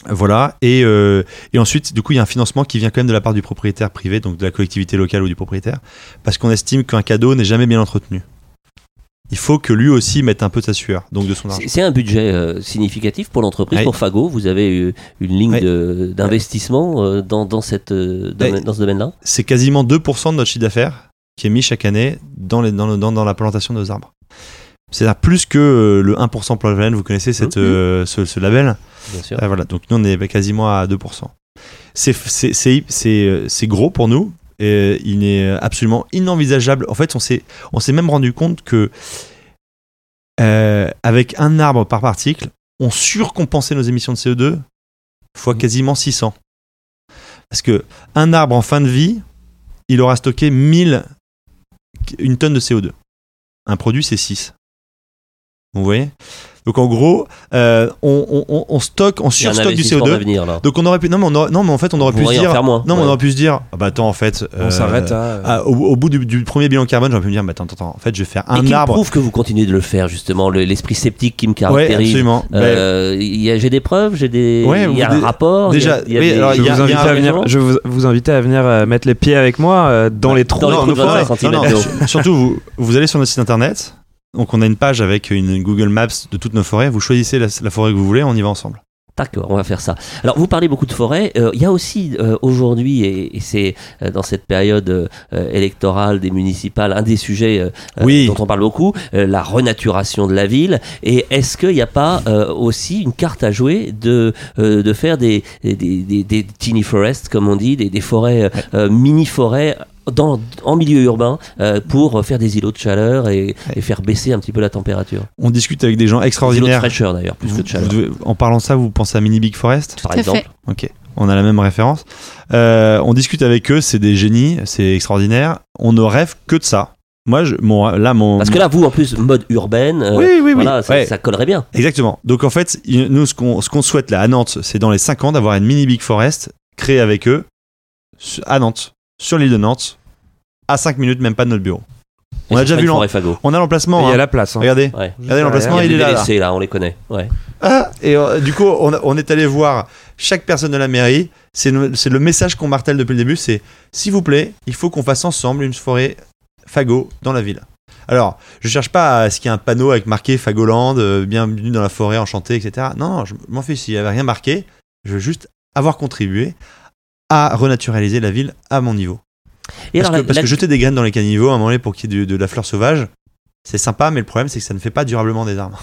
Voilà. Et, euh, et ensuite, du coup, il y a un financement qui vient quand même de la part du propriétaire privé, donc de la collectivité locale ou du propriétaire, parce qu'on estime qu'un cadeau n'est jamais bien entretenu. Il faut que lui aussi mette un peu de sa sueur, donc de son argent. C'est un budget euh, significatif pour l'entreprise, Ouais. pour Fago. Vous avez eu une ligne Ouais. d'investissement euh, dans, dans, cette, domaine- Ouais. dans ce domaine-là? C'est quasiment 2% de notre chiffre d'affaires qui est mis chaque année dans, les, dans, le- dans, dans la plantation de nos arbres. C'est-à-dire plus que euh, le 1% Plan vous connaissez cette, Mhm. euh, ce, ce label? Bien sûr. Ah, voilà, donc nous on est quasiment à 2%. C'est- C'est c'est- c'est, euh, c'est gros pour nous. Et il est absolument inenvisageable. En fait, on s'est même rendu compte que euh, avec un arbre par particle, on surcompensait nos émissions de CO2 fois quasiment 600. Parce que un arbre en fin de vie, il aura stocké 1000 une tonne de CO2. Un produit, c'est 6. Vous voyez? Donc en gros, euh, on, on- on- stocke, on surstocke du investissement CO2. d'avenir là. Donc on aurait pu, non mais, on aurait- non, mais en fait on aurait Vous pu se dire, faire moins. non mais on Ouais. aurait pu se dire, ah bah attends en fait, On euh, s'arrête à. ah, au, au bout du, du premier bilan carbone, j'aurais pu me dire, mais attends, attends, attends, en fait je vais faire Et un qui arbre. prouve que vous continuez de le faire justement, le- l'esprit sceptique qui me Ouais, caractérise. absolument. Ben, Euh, a- j'ai des preuves, j'ai des, Ouais, il y a un rapport. déjà, il y a, il y a oui, des- alors, Je il y a- vous y a à un venir. Je vous, vous invite à venir euh, mettre les pieds avec moi euh, dans les trous. dans les non, trous de nos forêts. 25 centimètres Non, non, d'eau. sur- Surtout, vous, vous allez sur notre site internet. Donc, on a une page avec une Google Maps de toutes nos forêts. Vous choisissez la, la forêt que vous voulez, on y va ensemble. D'accord, on va faire ça. Alors, vous parlez beaucoup de forêts. Euh, Il y a aussi euh, aujourd'hui, et, et c'est euh, dans cette période électorale des municipales, un des sujets Oui. dont on parle beaucoup, la renaturation de la ville. Et est-ce qu'il n'y a pas aussi une carte à jouer de, de faire des, des, des, des teeny forests, comme on dit, des, des forêts, mini-forêts dans, en milieu urbain euh, pour faire des îlots de chaleur et, et faire baisser un petit peu la température. On discute avec des gens Des îlots de extraordinaires. fraîcheur d'ailleurs, plus Vous- que de chaleur. devez- en parlant de ça, vous pensez à Mini Big Forest Par Tout exemple. fait. Ok, on a la même référence. Euh, on discute avec eux, c'est des génies, c'est extraordinaire. On ne rêve que de ça. Moi, je, mon, là, mon. Parce que là, vous, en plus, mode urbaine, euh, oui, oui, oui. voilà, ça, Ouais. ça collerait bien. Exactement. Donc en fait, nous, ce qu'on ce qu'on souhaite là à Nantes, c'est dans les 5 ans d'avoir une mini Big Forest créée avec eux à Nantes, sur l'île de Nantes, à 5 minutes, même pas de notre bureau. On Et a déjà vu fagot. On a l'emplacement. Il y a hein. la place. hein. Regardez, Ouais. regardez l'emplacement, Il est a là. là. Là, on les connaît. Ouais. Ah, et euh, du coup, on, a- on est allé voir chaque personne de la mairie. C'est le, c'est le message qu'on martèle depuis le début. C'est s'il vous plaît, il faut qu'on fasse ensemble une forêt fagot dans la ville. Alors, je cherche pas à ce qu'il y ait un panneau avec marqué Fagoland, euh, bienvenue dans la forêt enchantée, etc. Non, non, je m'en fiche s'il n'y avait rien marqué. Je veux juste avoir contribué à renaturaliser la ville à mon niveau. Et parce alors, que, la- parce la- que jeter des graines dans les caniveaux à un moment donné pour qu'il y ait de, de la fleur sauvage, c'est sympa, mais le problème c'est que ça ne fait pas durablement des arbres.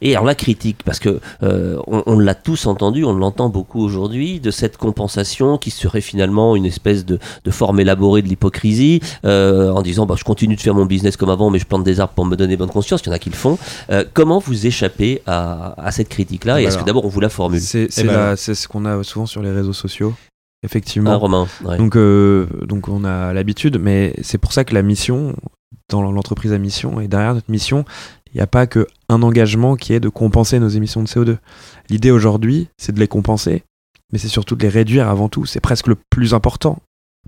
Et alors la critique, parce que euh, on, on l'a tous entendu, on l'entend beaucoup aujourd'hui, de cette compensation qui serait finalement une espèce de, de forme élaborée de l'hypocrisie, euh, en disant bah, je continue de faire mon business comme avant, mais je plante des arbres pour me donner bonne conscience. Il y en a qui le font. Euh, comment vous échappez à, à cette critique-là Et est-ce Alors. que d'abord on vous la formule? C'est ben la- alors. c'est ce qu'on a souvent sur les réseaux sociaux, effectivement. Romain ouais. Donc, euh, donc on a l'habitude, mais c'est pour ça que la mission, dans l'entreprise à mission, et derrière notre mission, il n'y a pas que un engagement qui est de compenser nos émissions de CO2. L'idée aujourd'hui, c'est de les compenser, mais c'est surtout de les réduire avant tout. C'est presque le plus important.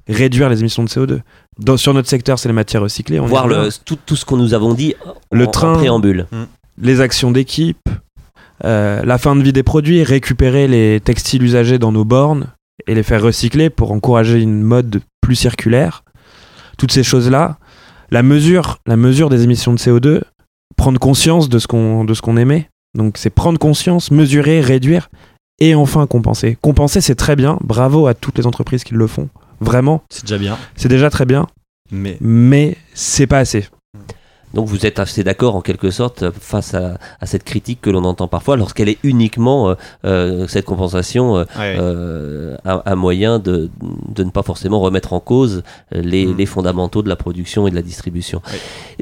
Réduire les émissions de CO2. Dans- sur notre secteur, c'est les matières recyclées. on Voir le, tout, tout ce qu'on nous avons dit Le en, en train. préambule. les actions d'équipe, euh, la fin de vie des produits, récupérer les textiles usagés dans nos bornes et les faire recycler pour encourager une mode plus circulaire. Toutes ces choses-là, la mesure, la mesure des émissions de CO2, prendre conscience de ce qu'on de ce qu'on émet. Donc c'est prendre conscience, mesurer, réduire et enfin compenser. Compenser c'est très bien, bravo à toutes les entreprises qui le font. Vraiment, C'est déjà bien, c'est déjà très bien, mais mais c'est pas assez. Donc vous êtes assez d'accord en quelque sorte face à, à cette critique que l'on entend parfois lorsqu'elle est uniquement euh, euh, cette compensation euh, ouais. euh, un, un moyen de, de ne pas forcément remettre en cause euh, les, Mm. les fondamentaux de la production et de la distribution.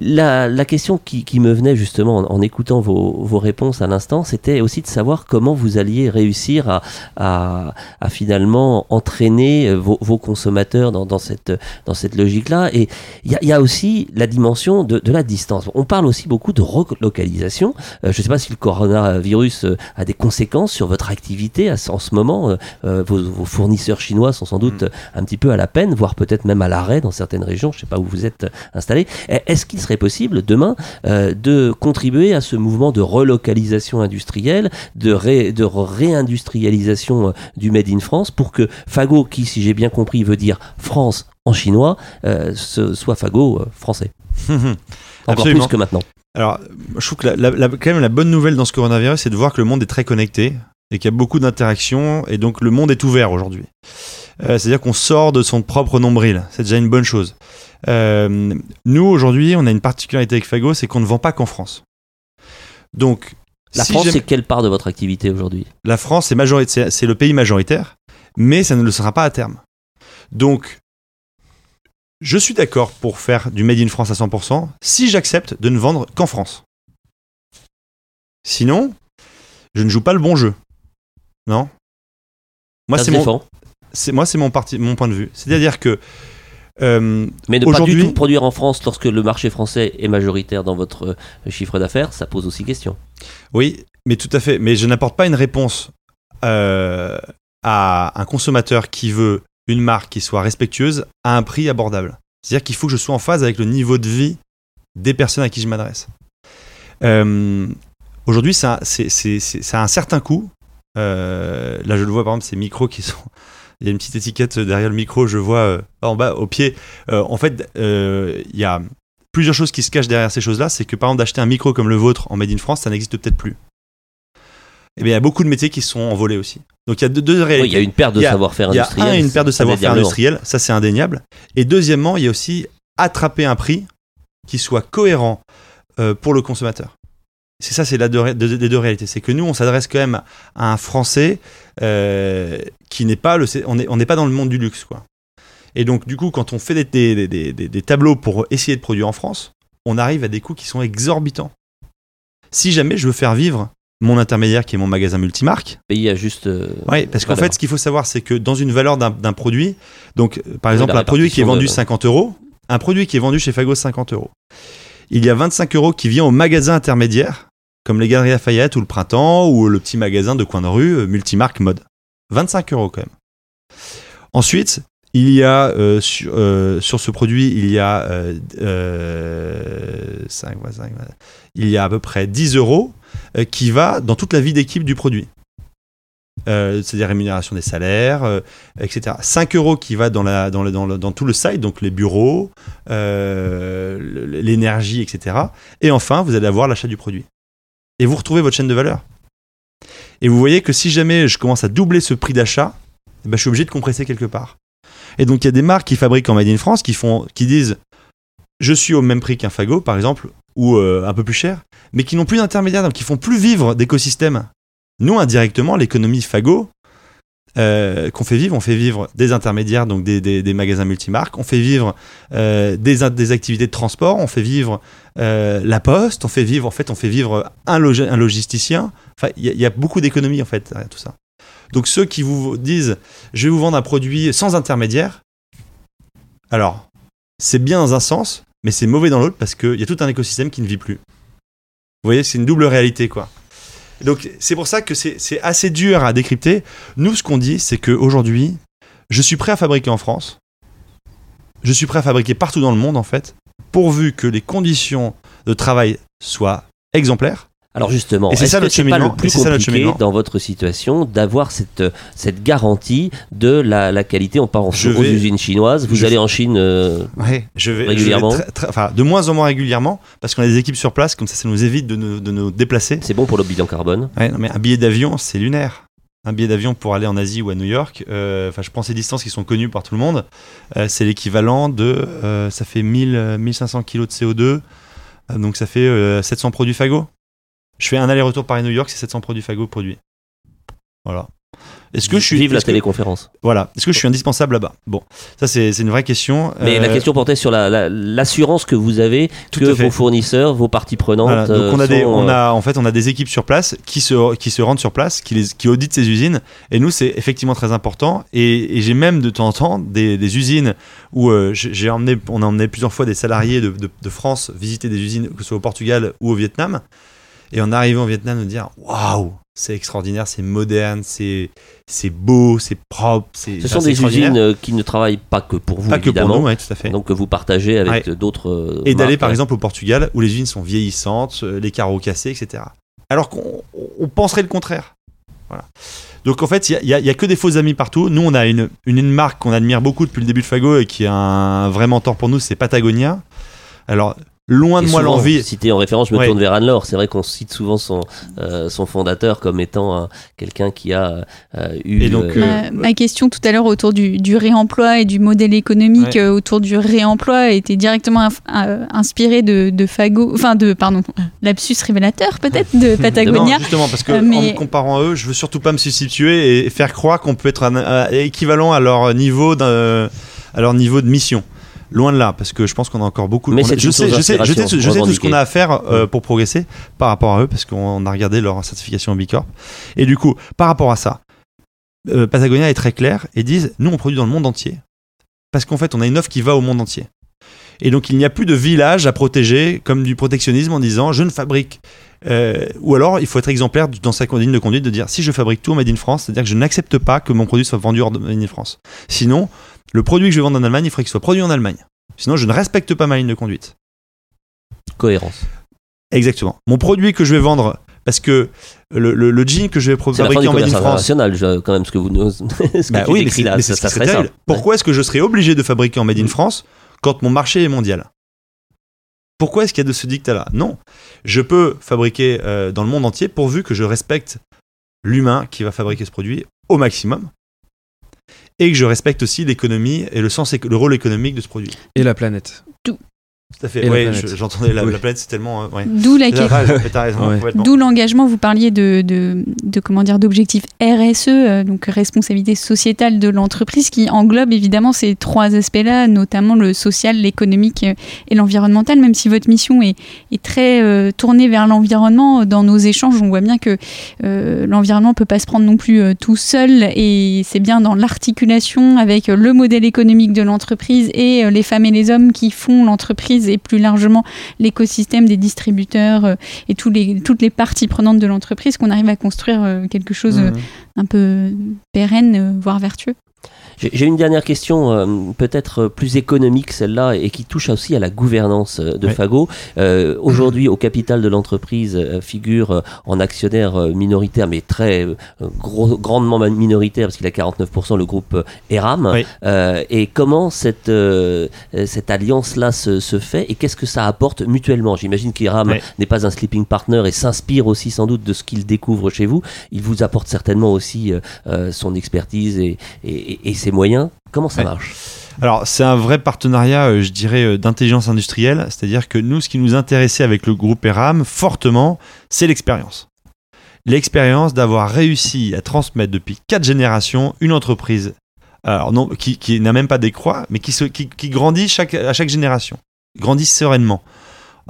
La, la question qui, qui me venait justement en, en écoutant vos, vos réponses à l'instant, c'était aussi de savoir comment vous alliez réussir à, à, à finalement entraîner vos, vos consommateurs dans, dans cette, dans cette logique-là. Et il y y a aussi la dimension de, de la distance. On parle aussi beaucoup de relocalisation. Euh, je ne sais pas si le coronavirus euh, a des conséquences sur votre activité en ce moment. Euh, vos, vos fournisseurs chinois sont sans doute Mm. un petit peu à la peine, voire peut-être même à l'arrêt dans certaines régions. Je ne sais pas où vous êtes installé. E- Est-ce qu'il serait possible demain euh, de contribuer à ce mouvement de relocalisation industrielle, de, ré- de réindustrialisation du Made in France pour que Fago, qui, si j'ai bien compris, veut dire France en chinois, euh, ce soit Fago français? Encore Absolument. plus que maintenant. Alors, je trouve que la, la- la- quand même la bonne nouvelle dans ce coronavirus, c'est de voir que le monde est très connecté et qu'il y a beaucoup d'interactions et donc le monde est ouvert aujourd'hui. Euh, C'est-à-dire qu'on sort de son propre nombril. C'est déjà une bonne chose. Euh, nous, aujourd'hui, on a une particularité avec Fago, c'est qu'on ne vend pas qu'en France. Donc, La si France, c'est quelle part de votre activité aujourd'hui? La France, c'est c'est le pays majoritaire, mais ça ne le sera pas à terme. Donc, je suis d'accord pour faire du Made in France à 100% si j'accepte de ne vendre qu'en France. Sinon, je ne joue pas le bon jeu. Non? Moi, c'est mon, moi, c'est mon, parti- mon point de vue. C'est-à-dire que euh, Mais ne pas du Aujourd'hui- tout produire en France lorsque le marché français est majoritaire dans votre euh, chiffre d'affaires, ça pose aussi question. Oui, mais tout à fait. Mais je n'apporte pas une réponse euh, à un consommateur qui veut une marque qui soit respectueuse à un prix abordable. C'est-à-dire qu'il faut que je sois en phase avec le niveau de vie des personnes à qui je m'adresse. Euh, Aujourd'hui, ça, a un certain coût. Euh, là, je le vois, par exemple, ces micros qui sont. Il y a une petite étiquette derrière le micro, je vois euh, en bas, au pied. En fait, il y a plusieurs choses qui se cachent derrière ces choses-là. C'est que, par exemple, d'acheter un micro comme le vôtre en Made in France, ça n'existe peut-être plus. Bien, il y a beaucoup de métiers qui sont envolés aussi. Donc, il y a deux, deux réalités. Oui, il y a une perte de savoir-faire Il y a industriel. un, une perte de savoir-faire industriel, ça c'est indéniable. Et deuxièmement, il y a aussi attraper un prix qui soit cohérent euh, pour le consommateur. C'est ça, c'est la deux, des deux réalités. C'est que nous, on s'adresse quand même à un Français euh, qui n'est pas le, on n'est on pas dans le monde du luxe, quoi. Et donc, du coup, quand on fait des, des, des- des- des tableaux pour essayer de produire en France, on arrive à des coûts qui sont exorbitants. Si jamais je veux faire vivre mon intermédiaire qui est mon magasin multimarque, Pays à juste. euh, oui, parce qu'en fait, ce qu'il faut savoir, c'est que dans une valeur d'un produit, donc euh, par Oui, exemple, un produit qui est vendu de- 50 euros, un produit qui est vendu chez Fago 50 euros, il y a 25 euros qui vient au magasin intermédiaire, comme les Galeries Lafayette ou le Printemps ou le petit magasin de coin de rue, euh, multimarque mode. 25 euros quand même. Ensuite, il y a euh, sur, euh, sur ce produit, il y a euh, à peu près 10 euros qui va dans toute la vie d'équipe du produit. c'est-à-dire rémunération des salaires, etc. 5 euros qui va dans, tout le site, donc les bureaux, l'énergie, etc. Et enfin, vous allez avoir l'achat du produit. Et vous retrouvez votre chaîne de valeur. Et vous voyez que si jamais je commence à doubler ce prix d'achat, eh ben, je suis obligé de compresser quelque part. Et donc il y a des marques qui fabriquent en Made in France qui, font, qui disent je suis au même prix qu'un Fagot, par exemple, ou euh, un peu plus cher, mais qui n'ont plus d'intermédiaire, donc qui font plus vivre d'écosystème. Nous, indirectement, l'économie Fagot, euh, qu'on fait vivre, on fait vivre des intermédiaires, donc des, magasins multimarques, on fait vivre euh, des, activités de transport, on fait vivre la poste, on fait vivre, en fait, on fait vivre un, logi- un logisticien. Enfin, il y, y a beaucoup d'économies, en fait, derrière tout ça. Donc, ceux qui vous disent, je vais vous vendre un produit sans intermédiaire, alors, c'est bien dans un sens, mais c'est mauvais dans l'autre parce qu'il y a tout un écosystème qui ne vit plus. Vous voyez, c'est une double réalité, quoi. Donc, c'est pour ça que c'est assez dur à décrypter. Nous, ce qu'on dit, c'est qu'aujourd'hui, je suis prêt à fabriquer en France. Je suis prêt à fabriquer partout dans le monde, en fait, pourvu que les conditions de travail soient exemplaires. Alors justement, c'est est-ce ça que notre c'est pas le plus Et c'est ça notre compliqué cheminement. dans votre situation d'avoir cette, cette garantie de la, la qualité On part en aux usines chinoises, vous allez en Chine euh, Ouais, je vais, Régulièrement je vais très- très- enfin, de moins en moins régulièrement, parce qu'on a des équipes sur place, comme ça, ça nous évite de nous, de nous déplacer. c'est bon pour le bilan carbone? Ouais, non, mais un billet d'avion, c'est lunaire. Un billet d'avion pour aller en Asie ou à New York, euh, enfin, je prends ces distances qui sont connues par tout le monde, euh, c'est l'équivalent de. euh, ça fait 1000, euh, 1500 kilos de CO2, euh, donc ça fait euh, 700 produits fagots. Je fais un aller-retour Paris-New York, c'est 700 produits fagots produits. Voilà. Est-ce que je suis. Vive la que- téléconférence. Voilà. Est-ce que je suis indispensable là-bas? Bon, ça, c'est une vraie question. Mais la Euh, question portait sur la- la- l'assurance que vous avez que vos fournisseurs, vos parties prenantes. Voilà, donc on a euh, des, on euh, a en fait on a des équipes sur place qui se qui se rendent sur place, qui les qui auditent ces usines. Et nous c'est effectivement très important. Et, et j'ai même de temps en temps des, des usines où euh, j'ai j'ai emmené, on a emmené plusieurs fois des salariés de, de, de France visiter des usines, que ce soit au Portugal ou au Vietnam. Et en arrivant au Vietnam, nous dire waouh, c'est extraordinaire, c'est moderne, c'est c'est beau, c'est propre. Ce sont des usines euh, qui ne travaillent pas que pour vous, Pas que pour évidemment. nous, ouais, tout à fait. Donc que vous partagez avec d'autres. euh, Et d'aller par ouais. exemple au Portugal où les usines sont vieillissantes, euh, les carreaux cassés, etc. Alors qu'on on penserait le contraire. Voilà. Donc en fait, il y a- il y, a- il y a que des faux amis partout. Nous, on a une, une, une marque qu'on admire beaucoup depuis le début de Fago et qui est un vrai mentor pour nous, c'est Patagonia. Alors, loin Et de moi l'envie. Cité en référence, je me Ouais. tourne vers Anne-Laure. C'est vrai qu'on cite souvent son, euh, son fondateur comme étant un- quelqu'un qui a euh, eu. Et donc, euh, Ma, ma question tout à l'heure autour du, du réemploi et du modèle économique Ouais. euh, autour du réemploi était directement inf- euh, inspirée de, de Fago, enfin de pardon, lapsus révélateur peut-être de Patagonia. Non, justement, parce que Euh, en me comparant à eux, je veux surtout pas me substituer et faire croire qu'on peut être un- un- équivalent à leur niveau d'un- à leur niveau de mission. Loin de là, parce que je pense qu'on a encore beaucoup. Mais a- je sais, je sais, je sais, d'inspiration je sais tout ce qu'on a à faire euh, pour progresser par rapport à eux, parce qu'on a regardé leur certification Bicorp. Et du coup, par rapport à ça, euh, Patagonia est très clair et disent nous on produit dans le monde entier, parce qu'en fait on a une offre qui va au monde entier. Et donc il n'y a plus de village à protéger comme du protectionnisme en disant je ne fabrique. euh, ou alors il faut être exemplaire dans sa ligne de conduite de dire si je fabrique tout en Made in France, c'est-à-dire que je n'accepte pas que mon produit soit vendu hors de Made in France. Sinon, le produit que je vais vendre en Allemagne, il faudrait qu'il soit produit en Allemagne. Sinon, je ne respecte pas ma ligne de conduite. cohérence. Exactement. Mon produit que je vais vendre, parce que le, le, le jean que je vais C'est fabriquer en Made in France. international, je- quand même, ce que vous nous. ce que Bah tu oui, mais décris c'est là, mais ça, c'est ça ce qui serait serait ça. terrible. Pourquoi est-ce que je serais obligé de fabriquer en Made in Mm. France quand mon marché est mondial? Pourquoi est-ce qu'il y a de ce dictat-là Non. Je peux fabriquer euh, dans le monde entier pourvu que je respecte l'humain qui va fabriquer ce produit au maximum et que je respecte aussi l'économie et le sens, le rôle économique de ce produit. Et la planète. Tout à fait. Je- j'entendais la, Oui. la planète, c'est tellement. euh, ouais. D'où la Ouais. D'où l'engagement, vous parliez de, de, de comment dire d'objectifs RSE, euh, donc responsabilité sociétale de l'entreprise, qui englobe évidemment ces trois aspects-là, notamment le social, l'économique euh, et l'environnemental. Même si votre mission est, est très euh, tournée vers l'environnement, dans nos échanges, on voit bien que euh, l'environnement peut pas se prendre non plus euh, tout seul, et c'est bien dans l'articulation avec le modèle économique de l'entreprise et euh, les femmes et les hommes qui font l'entreprise et plus largement l'écosystème des distributeurs euh, et tous les, toutes les parties prenantes de l'entreprise qu'on arrive à construire euh, quelque chose euh, Mhm. un peu pérenne, euh, voire vertueux. J'ai une dernière question, euh, peut-être plus économique celle-là, et qui touche aussi à la gouvernance euh, de Ouais. Fago. Euh, Aujourd'hui, au capital de l'entreprise euh, figure euh, en actionnaire euh, minoritaire, mais très euh, gros, grandement minoritaire, parce qu'il a 49%, le groupe euh, ERAM. Oui. Euh, et comment cette, euh, euh, cette alliance-là se, se fait, et qu'est-ce que ça apporte mutuellement? J'imagine qu'ERAM n'est pas un sleeping partner et s'inspire aussi sans doute de ce qu'il découvre chez vous. Il vous apporte certainement aussi euh, euh, son expertise et, et- et ses moyens. Comment ça Ouais. marche Alors, c'est un vrai partenariat, euh, je dirais, euh, d'intelligence industrielle. C'est-à-dire que nous, ce qui nous intéressait avec le groupe ERAM, fortement, c'est l'expérience. L'expérience d'avoir réussi à transmettre depuis quatre générations une entreprise alors non, qui, qui n'a même pas des croix, mais qui, se, qui, qui grandit chaque, à chaque génération. Grandit sereinement.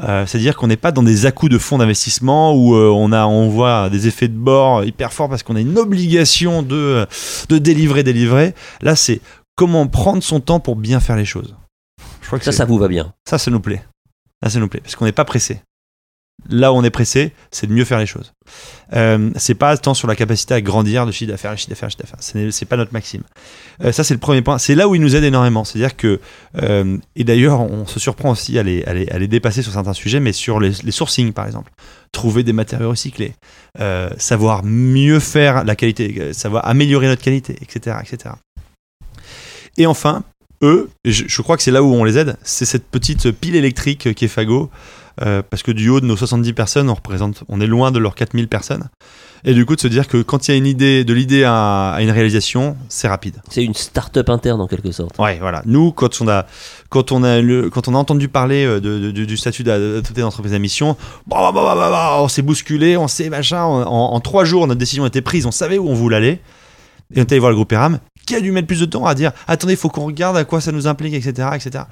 Euh, C'est-à-dire qu'on n'est pas dans des à-coups de fonds d'investissement où euh, on, a, on voit des effets de bord hyper forts parce qu'on a une obligation de, de délivrer, délivrer. Là, c'est comment prendre son temps pour bien faire les choses. Je crois que Ça, ça vous va bien. ça, ça nous plaît. Ça, ça nous plaît. Parce qu'on n'est pas pressé. Là où on est pressé, c'est de mieux faire les choses. Euh, c'est pas tant sur la capacité à grandir de chiffre d'affaires, chiffre d'affaires, chiffre d'affaires. C'est c'est pas notre maxime. Euh, ça, c'est le premier point. C'est là où il nous aide énormément. C'est-à-dire que, euh, et d'ailleurs, on se surprend aussi à les, à les, à les dépasser sur certains sujets, mais sur les, les sourcings, par exemple. Trouver des matériaux recyclés, euh, savoir mieux faire la qualité, savoir améliorer notre qualité, etc. etc. Et enfin, eux, je, je crois que c'est là où on les aide, c'est cette petite pile électrique qui est Fago, euh, parce que du haut de nos 70 personnes, on représente, on est loin de leurs 4000 personnes. Et du coup, de se dire que quand il y a une idée, de l'idée à, à une réalisation, c'est rapide. C'est une start-up interne en quelque sorte. Ouais, voilà. Nous, quand on a, quand on a, le, quand on a entendu parler euh, de, de- du statut d'adopté d'entreprise à mission, bah, bah, bah, on s'est bousculé, on s'est machin. En trois jours, notre décision était prise, on savait où on voulait aller. Et on est allé voir le groupe ERAM, qui a dû mettre plus de temps à dire attendez, il faut qu'on regarde à quoi ça nous implique, etc. etc.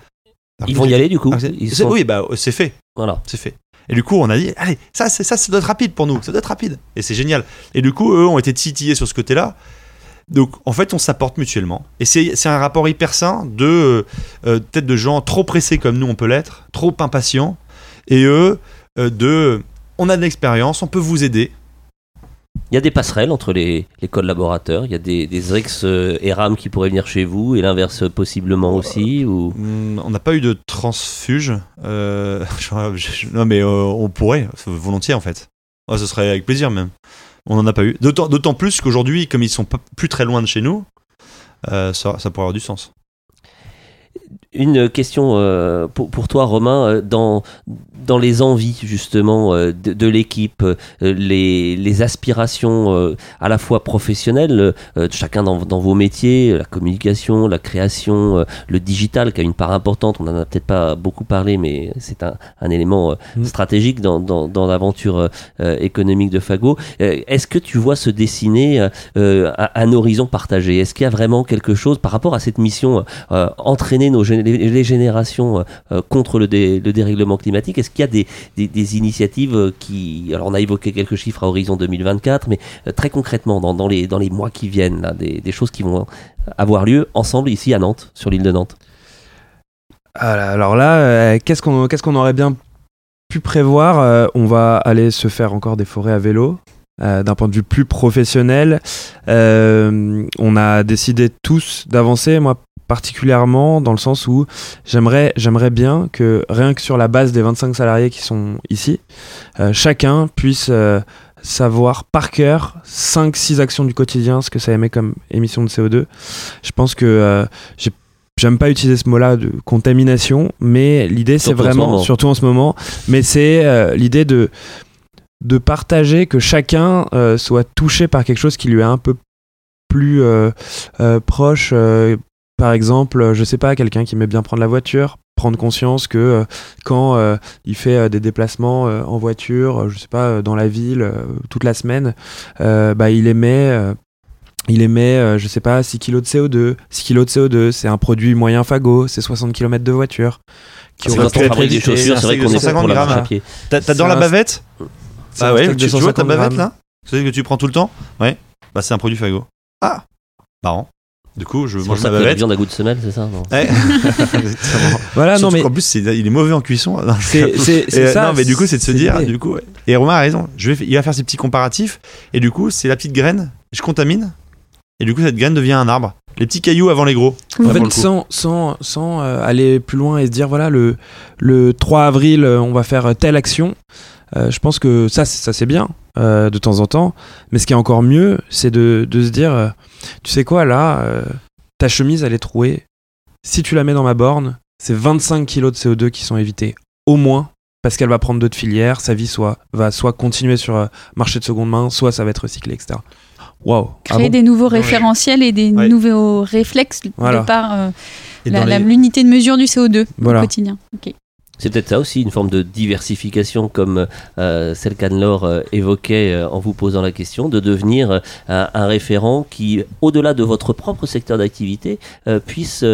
Alors, Ils vont y aller du coup. Ils sont- Oui, bah, c'est fait Voilà. c'est fait. Et du coup, on a dit, allez, ça, c'est ça, ça doit être rapide pour nous, ça doit être rapide. Et c'est génial. Et du coup, eux ont été titillés sur ce côté-là. Donc, en fait, on s'apporte mutuellement. Et c'est c'est un rapport hyper sain de euh, euh, peut-être de gens trop pressés comme nous, on peut l'être, trop impatients. Et eux, euh, de, on a de l'expérience, on peut vous aider. Il y a des passerelles entre les, les collaborateurs. Il y a des, des ex-ERAM qui pourraient venir chez vous et l'inverse possiblement aussi. Ou... Hum, On n'a pas eu de transfuge. Euh, non, mais euh, on pourrait, volontiers en fait. Ouais, ce serait avec plaisir même. On n'en a pas eu. D'autant plus qu'aujourd'hui, comme ils sont pas, plus très loin de chez nous, euh, ça, ça pourrait avoir du sens. Une question euh, pour, pour toi, Romain, euh, dans, dans les envies justement euh, de, de l'équipe, les, les aspirations à la fois professionnelles, chacun dans, dans vos métiers, la communication, la création, le digital qui a une part importante, on n'en a peut-être pas beaucoup parlé, mais c'est un, un élément Mm. stratégique dans, dans, dans l'aventure économique de Fago. Est-ce que tu vois se dessiner un, horizon partagé? Est-ce qu'il y a vraiment quelque chose par rapport à cette mission euh, les, générations euh, euh, contre le, dé- le dérèglement climatique? Est-ce qu'il y a des, initiatives euh, qui... Alors on a évoqué quelques chiffres à horizon 2024, mais très concrètement, dans, les, mois qui viennent, des, choses qui vont avoir lieu ensemble ici à Nantes, sur l'île de Nantes? Ah Alors là, qu'est-ce qu'on aurait bien pu prévoir? On va aller se faire encore des forêts à vélo. D'un point de vue plus professionnel, on a décidé tous d'avancer, moi particulièrement dans le sens où j'aimerais j'aimerais bien que rien que sur la base des 25 salariés qui sont ici, euh, chacun puisse euh, savoir par cœur 5-6 actions du quotidien, ce que ça émet comme émission de CO2. Je pense que euh, j'ai J'aime pas utiliser ce mot-là de contamination, mais l'idée c'est vraiment, surtout en ce moment, mais c'est l'idée de de partager que chacun soit touché par quelque chose qui lui est un peu plus euh, euh, proche. euh, par exemple, euh, je sais pas, quelqu'un qui aimait bien prendre la voiture, prendre conscience que euh, quand euh, il fait euh, des déplacements euh, en voiture, euh, je sais pas, euh, dans la ville euh, toute la semaine, euh, bah il émet euh, il émet, euh, je sais pas, 6 kg de CO2. 6 kg de CO2, c'est un produit moyen fago, c'est 60 km de voiture. Qui C'est aurait quand on fabrique des chaussures, c'est vrai qu'on est fait 150 pour la marche à grammes. pied. T'a- T'adores la bavette Ah ouais, tu, vois ta 150 bavette là? C'est que tu prends tout le temps? Ouais. Bah c'est un produit Fago. Ah Marrant. Du coup, je mange ça ma que la bavette. viande à goût de semelle, c'est ça non Ouais. Exactement. Voilà, non mais qu'en plus, il est mauvais en cuisson. Non, c'est euh, ça. non, mais du coup, c'est de se dire, du coup, ouais. et Romain a raison. Je vais, il va faire ses petits comparatifs, et du coup, c'est la petite graine. Je contamine, et du coup, cette graine devient un arbre. Les petits cailloux avant les gros. En fait, sans, sans, sans euh, aller plus loin et se dire, voilà, le, le 3 avril, euh, on va faire telle action, euh, je pense que ça, c'est- ça c'est bien euh, de temps en temps. Mais ce qui est encore mieux, c'est de, de se dire, euh, tu sais quoi, là, euh, ta chemise, elle est trouée. Si tu la mets dans ma borne, c'est 25 kilos de CO2 qui sont évités, au moins, parce qu'elle va prendre d'autres filières, sa vie soit, va soit continuer sur euh, marché de seconde main, soit ça va être recyclé, etc. Waouh! Ah Créer bon des nouveaux référentiels et des Ouais. nouveaux réflexes Voilà. de par euh, les- l'unité de mesure du CO2 Voilà. au quotidien. C'est peut-être ça aussi, une forme de diversification comme euh, celle qu'Anne-Laure euh, évoquait euh, en vous posant la question, de devenir euh, un, un référent qui, au-delà de votre propre secteur d'activité, euh, puisse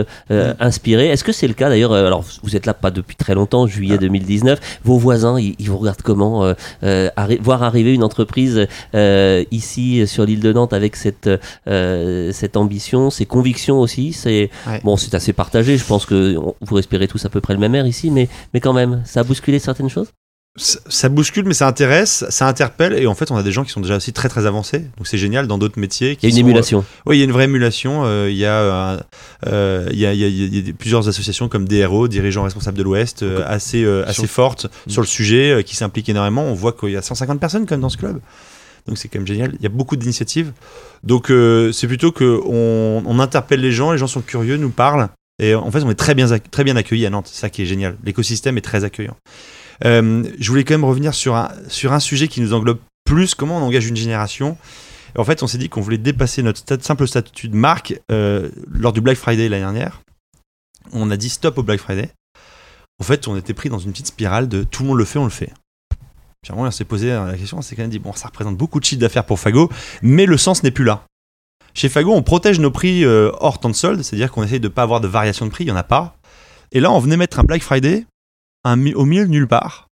inspirer. Est-ce que c'est le cas d'ailleurs Alors, vous êtes là pas depuis très longtemps, juillet 2019. Vos voisins, ils, ils vous regardent comment euh, euh, arri- Voir arriver une entreprise euh, ici sur l'île de Nantes avec cette, euh, cette ambition, ces convictions aussi, c'est Ouais. bon, c'est assez partagé. Je pense que on- vous respirez tous à peu près le même air ici, mais mais quand même, ça a bousculé certaines choses? Ça, ça bouscule, mais ça intéresse, ça interpelle, et en fait, on a des gens qui sont déjà aussi très très avancés, donc c'est génial dans d'autres métiers. Il y a une sont, émulation. Oui, il y a une vraie émulation. euh, Il y, a, euh, euh, il y, a, il y a- il y a des- plusieurs associations comme DRO, dirigeants responsables de l'Ouest, euh, assez, euh, assez fortes Mm. sur le sujet, euh, qui s'impliquent énormément. On voit qu'il y a 150 personnes quand même dans ce club. Donc c'est quand même génial. Il y a beaucoup d'initiatives. Donc euh, c'est plutôt que on, on interpelle les gens, les gens sont curieux, nous parlent. Et en fait, on est très bien, très bien accueillis à Nantes. Ça qui est génial. L'écosystème est très accueillant. Euh, je voulais quand même revenir sur un, sur un sujet qui nous englobe plus, comment on engage une génération? En fait, on s'est dit qu'on voulait dépasser notre simple statut de marque euh, lors du Black Friday l'année dernière. On a dit stop au Black Friday. En fait, on était pris dans une petite spirale de tout le monde le fait, on le fait. Puis à un moment, on s'est posé la question, on s'est quand même dit, bon, ça représente beaucoup de chiffre d'affaires pour Fago, mais le sens n'est plus là. Chez Fago, on protège nos prix euh, hors temps de solde, c'est-à-dire qu'on essaye de ne pas avoir de variation de prix, il n'y en a pas. Et là, on venait mettre un Black Friday au milieu nulle part.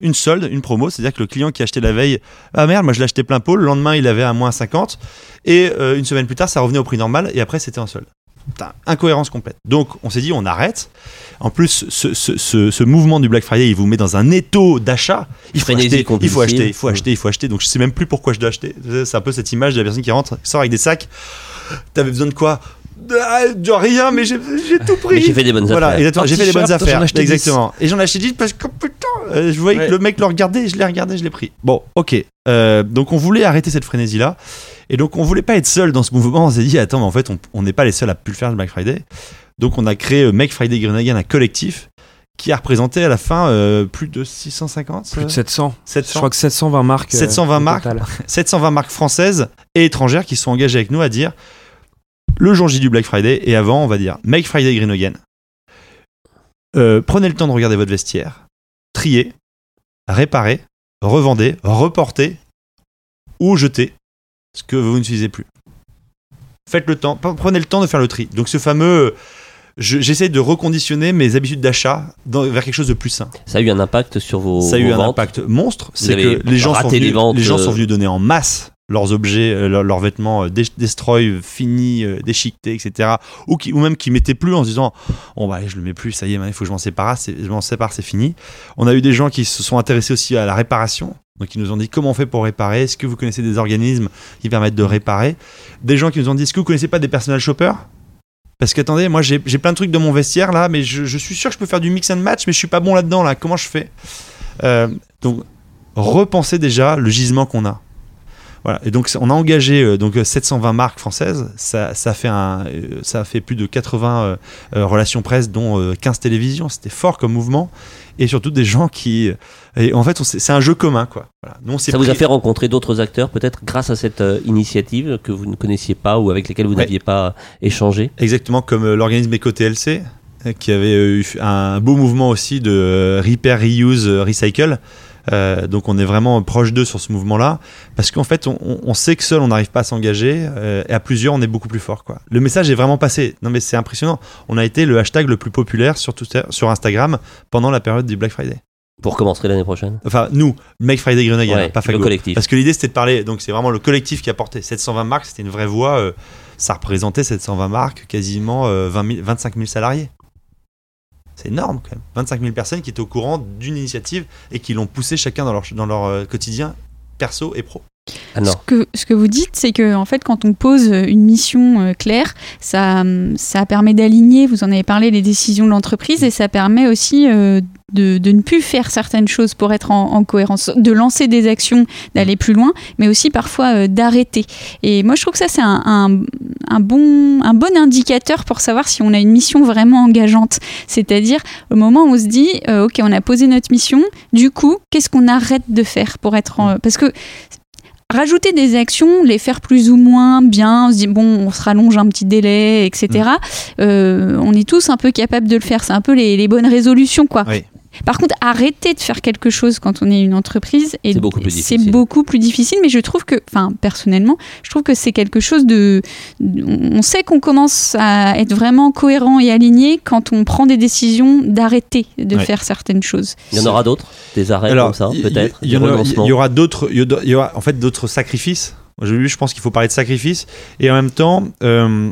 Une solde, une promo, c'est-à-dire que le client qui achetait la veille, ah merde, moi je acheté plein pot, le lendemain il avait à moins 50, et euh, une semaine plus tard ça revenait au prix normal, et après c'était en solde. Putain, incohérence complète. Donc on s'est dit on arrête. En plus, ce, ce- ce- ce mouvement du Black Friday, il vous met dans un étau d'achat. Il faut acheter, il faut acheter, il faut acheter, il faut acheter. Donc je sais même plus pourquoi je dois acheter. C'est un peu cette image de la personne qui rentre, qui sort avec des sacs. T'avais besoin de quoi? Ah, De rien, mais j'ai tout pris. J'ai fait des bonnes Voilà, affaires. J'ai fait des bonnes affaires. acheté Exactement. Et j'en ai acheté 10 parce que putain, euh, je voyais Ouais. que le mec le regardait, je l'ai regardé, je l'ai pris. Bon, ok. Euh, donc on voulait arrêter cette frénésie là. Et donc on voulait pas être seul dans ce mouvement. On s'est dit, attends, mais en fait, on- n'est pas les seuls à plus le faire le Black Friday. Donc on a créé euh, Make Friday Grenoble, un collectif qui a représenté à la fin euh, plus de 650 Plus de euh, 700. 700 Je crois que 720 marques. euh, 720 au marques. total. 720 marques françaises et étrangères qui sont engagées avec nous à dire le jour J du Black Friday et avant, on va dire Make Friday Green Again. Euh, prenez le temps de regarder votre vestiaire, triez, réparez, revendez, reportez ou jetez ce que vous n'utilisez plus. Faites le temps, prenez le temps de faire le tri. Donc ce fameux je- j'essaie de reconditionner mes habitudes d'achat vers quelque chose de plus sain. Ça a eu un impact sur vos, Ça a eu vos un ventes. impact monstre. C'est que les gens, sont venus, les ventes, les gens euh, sont venus donner en masse leurs objets, euh, leurs, leurs vêtements euh, dé- destroy, finis, déchiquetés, etc. Ou, qui, ou même qui mettaient plus en se disant Bon, bah, allez, je le mets plus, ça y est, il faut que je m'en sépare, je m'en sépare, c'est fini. On a eu des gens qui se sont intéressés aussi à la réparation. Donc, ils nous ont dit comment on fait pour réparer Est-ce que vous connaissez des organismes qui permettent de réparer? Des gens qui nous ont dit Est-ce que vous connaissez pas des personal shoppers? Parce que attendez, moi j'ai plein de trucs dans mon vestiaire là, mais je, je suis sûr que je peux faire du mix and match, mais je suis pas bon là-dedans là. Comment je fais? Euh, Donc repensez déjà le gisement qu'on a. Voilà. Et donc on a engagé euh, donc 720 marques françaises. Ça, ça fait un, euh, ça a fait plus de 80 euh, euh, relations presse, dont euh, 15 télévisions. C'était fort comme mouvement, et surtout des gens qui. Et en fait, c'est un jeu commun quoi. Voilà. Nous, Ça vous a fait rencontrer d'autres acteurs, peut-être grâce à cette euh, initiative que vous ne connaissiez pas ou avec lesquels vous Ouais. n'aviez pas échangé? Exactement comme euh, l'organisme EcoTLC, euh, qui avait euh, eu un beau mouvement aussi de euh, repair, reuse, euh, recycle. Euh, donc on est vraiment proche d'eux sur ce mouvement-là, parce qu'en fait on, sait que seul on n'arrive pas à s'engager, euh, et à plusieurs on est beaucoup plus fort. Quoi. Le message est vraiment passé. Non mais c'est impressionnant. On a été le hashtag le plus populaire sur, Twitter- sur Instagram pendant la période du Black Friday. Pour commencer l'année prochaine. Enfin nous, Make Friday Grenoble, Ouais, pas le Fago. collectif. Parce que l'idée c'était de parler, donc c'est vraiment le collectif qui a porté 720 marques, c'était une vraie voix, euh, ça représentait 720 marques, quasiment euh, 20 000 25 000 salariés. C'est énorme quand même. 25 000 personnes qui étaient au courant d'une initiative et qui l'ont poussé chacun dans leur, dans leur euh, quotidien perso et pro. Alors, Ce que, vous dites, c'est que en fait, quand on pose une mission euh, claire, ça, hum, ça permet d'aligner, vous en avez parlé, les décisions de l'entreprise et ça permet aussi euh, de, ne plus faire certaines choses pour être en, en cohérence, de lancer des actions, d'aller plus loin, mais aussi parfois euh, d'arrêter. Et moi, je trouve que ça, c'est un, bon, un bon indicateur pour savoir si on a une mission vraiment engageante. C'est-à-dire, au moment où on se dit, euh, OK, on a posé notre mission, du coup, qu'est-ce qu'on arrête de faire pour être en... Parce que rajouter des actions, les faire plus ou moins bien, on se dit bon, on se rallonge un petit délai, etc. Euh, on est tous un peu capables de le faire. C'est un peu les, les bonnes résolutions, quoi. Oui. Par contre, arrêter de faire quelque chose quand on est une entreprise, C'est beaucoup plus difficile. beaucoup plus difficile. Mais je trouve que, enfin, personnellement, je trouve que c'est quelque chose de. On sait qu'on commence à être vraiment cohérent et aligné quand on prend des décisions d'arrêter de Ouais. faire certaines choses. il y en aura d'autres Des arrêts comme ça, peut-être Il y, aura d'autres, il y aura- en fait d'autres sacrifices. Aujourd'hui, je pense qu'il faut parler de sacrifices et en même temps, euh,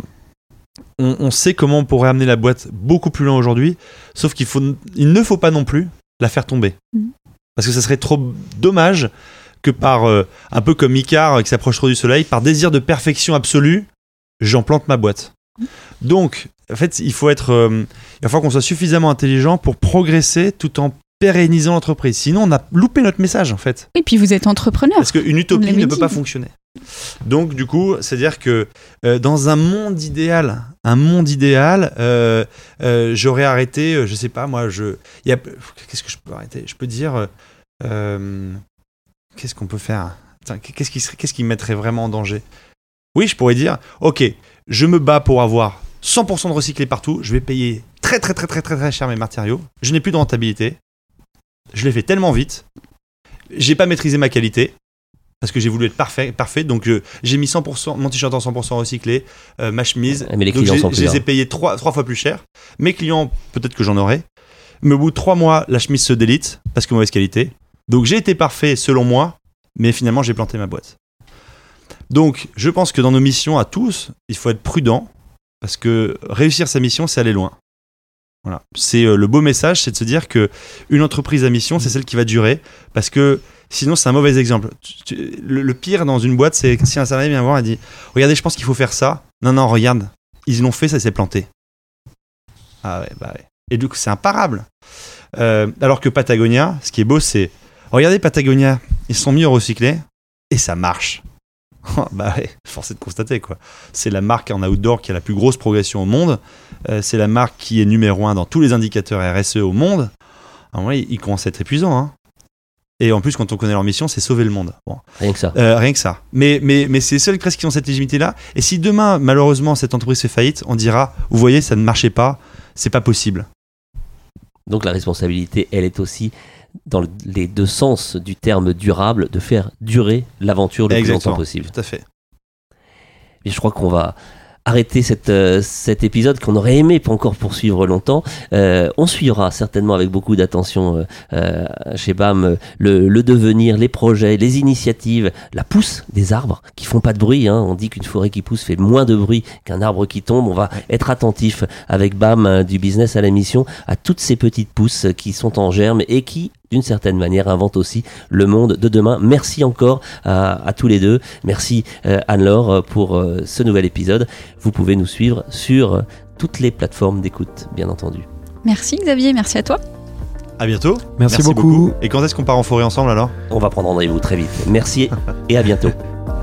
on, on sait comment on pourrait amener la boîte beaucoup plus loin aujourd'hui. Sauf qu'il faut, il ne faut pas non plus la faire tomber, Mhm. parce que ça serait trop dommage que par euh, un peu comme Icar euh, qui s'approche trop du soleil, par désir de perfection absolue, j'en plante ma boîte. Donc, en fait, il faut être, euh, il falloir qu'on soit suffisamment intelligent pour progresser tout en pérennisant l'entreprise. Sinon, on a loupé notre message en fait. Et puis vous êtes entrepreneur. Parce qu'une utopie ne peut pas fonctionner. Donc, du coup, c'est-à-dire que euh, dans un monde idéal, un monde idéal, euh, euh, j'aurais arrêté, je sais pas, moi, je. qu'est-ce que je peux arrêter? Je peux dire. qu'est-ce qu'on peut faire? Qu'est-ce qui me mettrait vraiment en danger? Oui, je pourrais dire ok, je me bats pour avoir 100% de recyclé partout, je vais payer très, très, très, très, très, très cher mes matériaux, je n'ai plus de rentabilité, je l'ai fait tellement vite, j'ai pas maîtrisé ma qualité parce que j'ai voulu être parfait, parfait donc euh, j'ai mis 100% mon t-shirt en 100% recyclé, euh, ma chemise. Mais les donc clients sont je les ai payés trois, trois fois plus cher. Mes clients, peut-être que j'en aurai. Mais au bout de trois mois, la chemise se délite parce que mauvaise qualité. Donc j'ai été parfait selon moi, mais finalement j'ai planté ma boîte. Donc je pense que dans nos missions à tous, il faut être prudent parce que réussir sa mission, c'est aller loin. Voilà. C'est euh, le beau message, c'est de se dire que une entreprise à mission, c'est celle qui va durer parce que sinon c'est un mauvais exemple. Le, pire dans une boîte, c'est si un salarié vient voir et dit "Regardez, je pense qu'il faut faire ça." Non non, regarde, ils l'ont fait, ça s'est planté. Ah ouais, bah ouais. Et du coup, c'est imparable. Euh, alors que Patagonia, ce qui est beau, c'est regardez Patagonia, ils sont mis au recyclé et ça marche. bah ouais, force est de constater quoi. C'est la marque en outdoor qui a la plus grosse progression au monde. Euh, c'est la marque qui est numéro un dans tous les indicateurs RSE au monde. En vrai, ils commencent à être épuisants. Hein. Et en plus, quand on connaît leur mission, c'est sauver le monde. Bon. Rien que ça. Euh, rien que ça. Mais, mais, mais c'est les seuls presque qui ont cette légitimité-là. Et si demain, malheureusement, cette entreprise fait faillite, on dira, vous voyez, ça ne marchait pas, c'est pas possible. Donc la responsabilité, elle est aussi dans le- les deux sens du terme durable, de faire durer l'aventure le plus Exactement. longtemps possible. Tout à fait. Et je crois qu'on va arrêter cette, euh, cet épisode qu'on aurait aimé pas encore poursuivre longtemps. Euh, on suivra certainement avec beaucoup d'attention euh, chez BAM le, le devenir, les projets, les initiatives, la pousse des arbres qui font pas de bruit. hein. On dit qu'une forêt qui pousse fait moins de bruit qu'un arbre qui tombe. On va être attentif avec BAM du business à la mission à toutes ces petites pousses qui sont en germe et qui d'une certaine manière inventent aussi le monde de demain. Merci encore à, à tous les deux. Merci euh, Anne-Laure euh, pour euh, ce nouvel épisode. Vous pouvez nous suivre sur euh, toutes les plateformes d'écoute, bien entendu. Merci Xavier, merci à toi. À bientôt. Merci beaucoup. Et quand est-ce qu'on part en forêt ensemble alors? On va prendre rendez-vous très vite. Merci et à bientôt.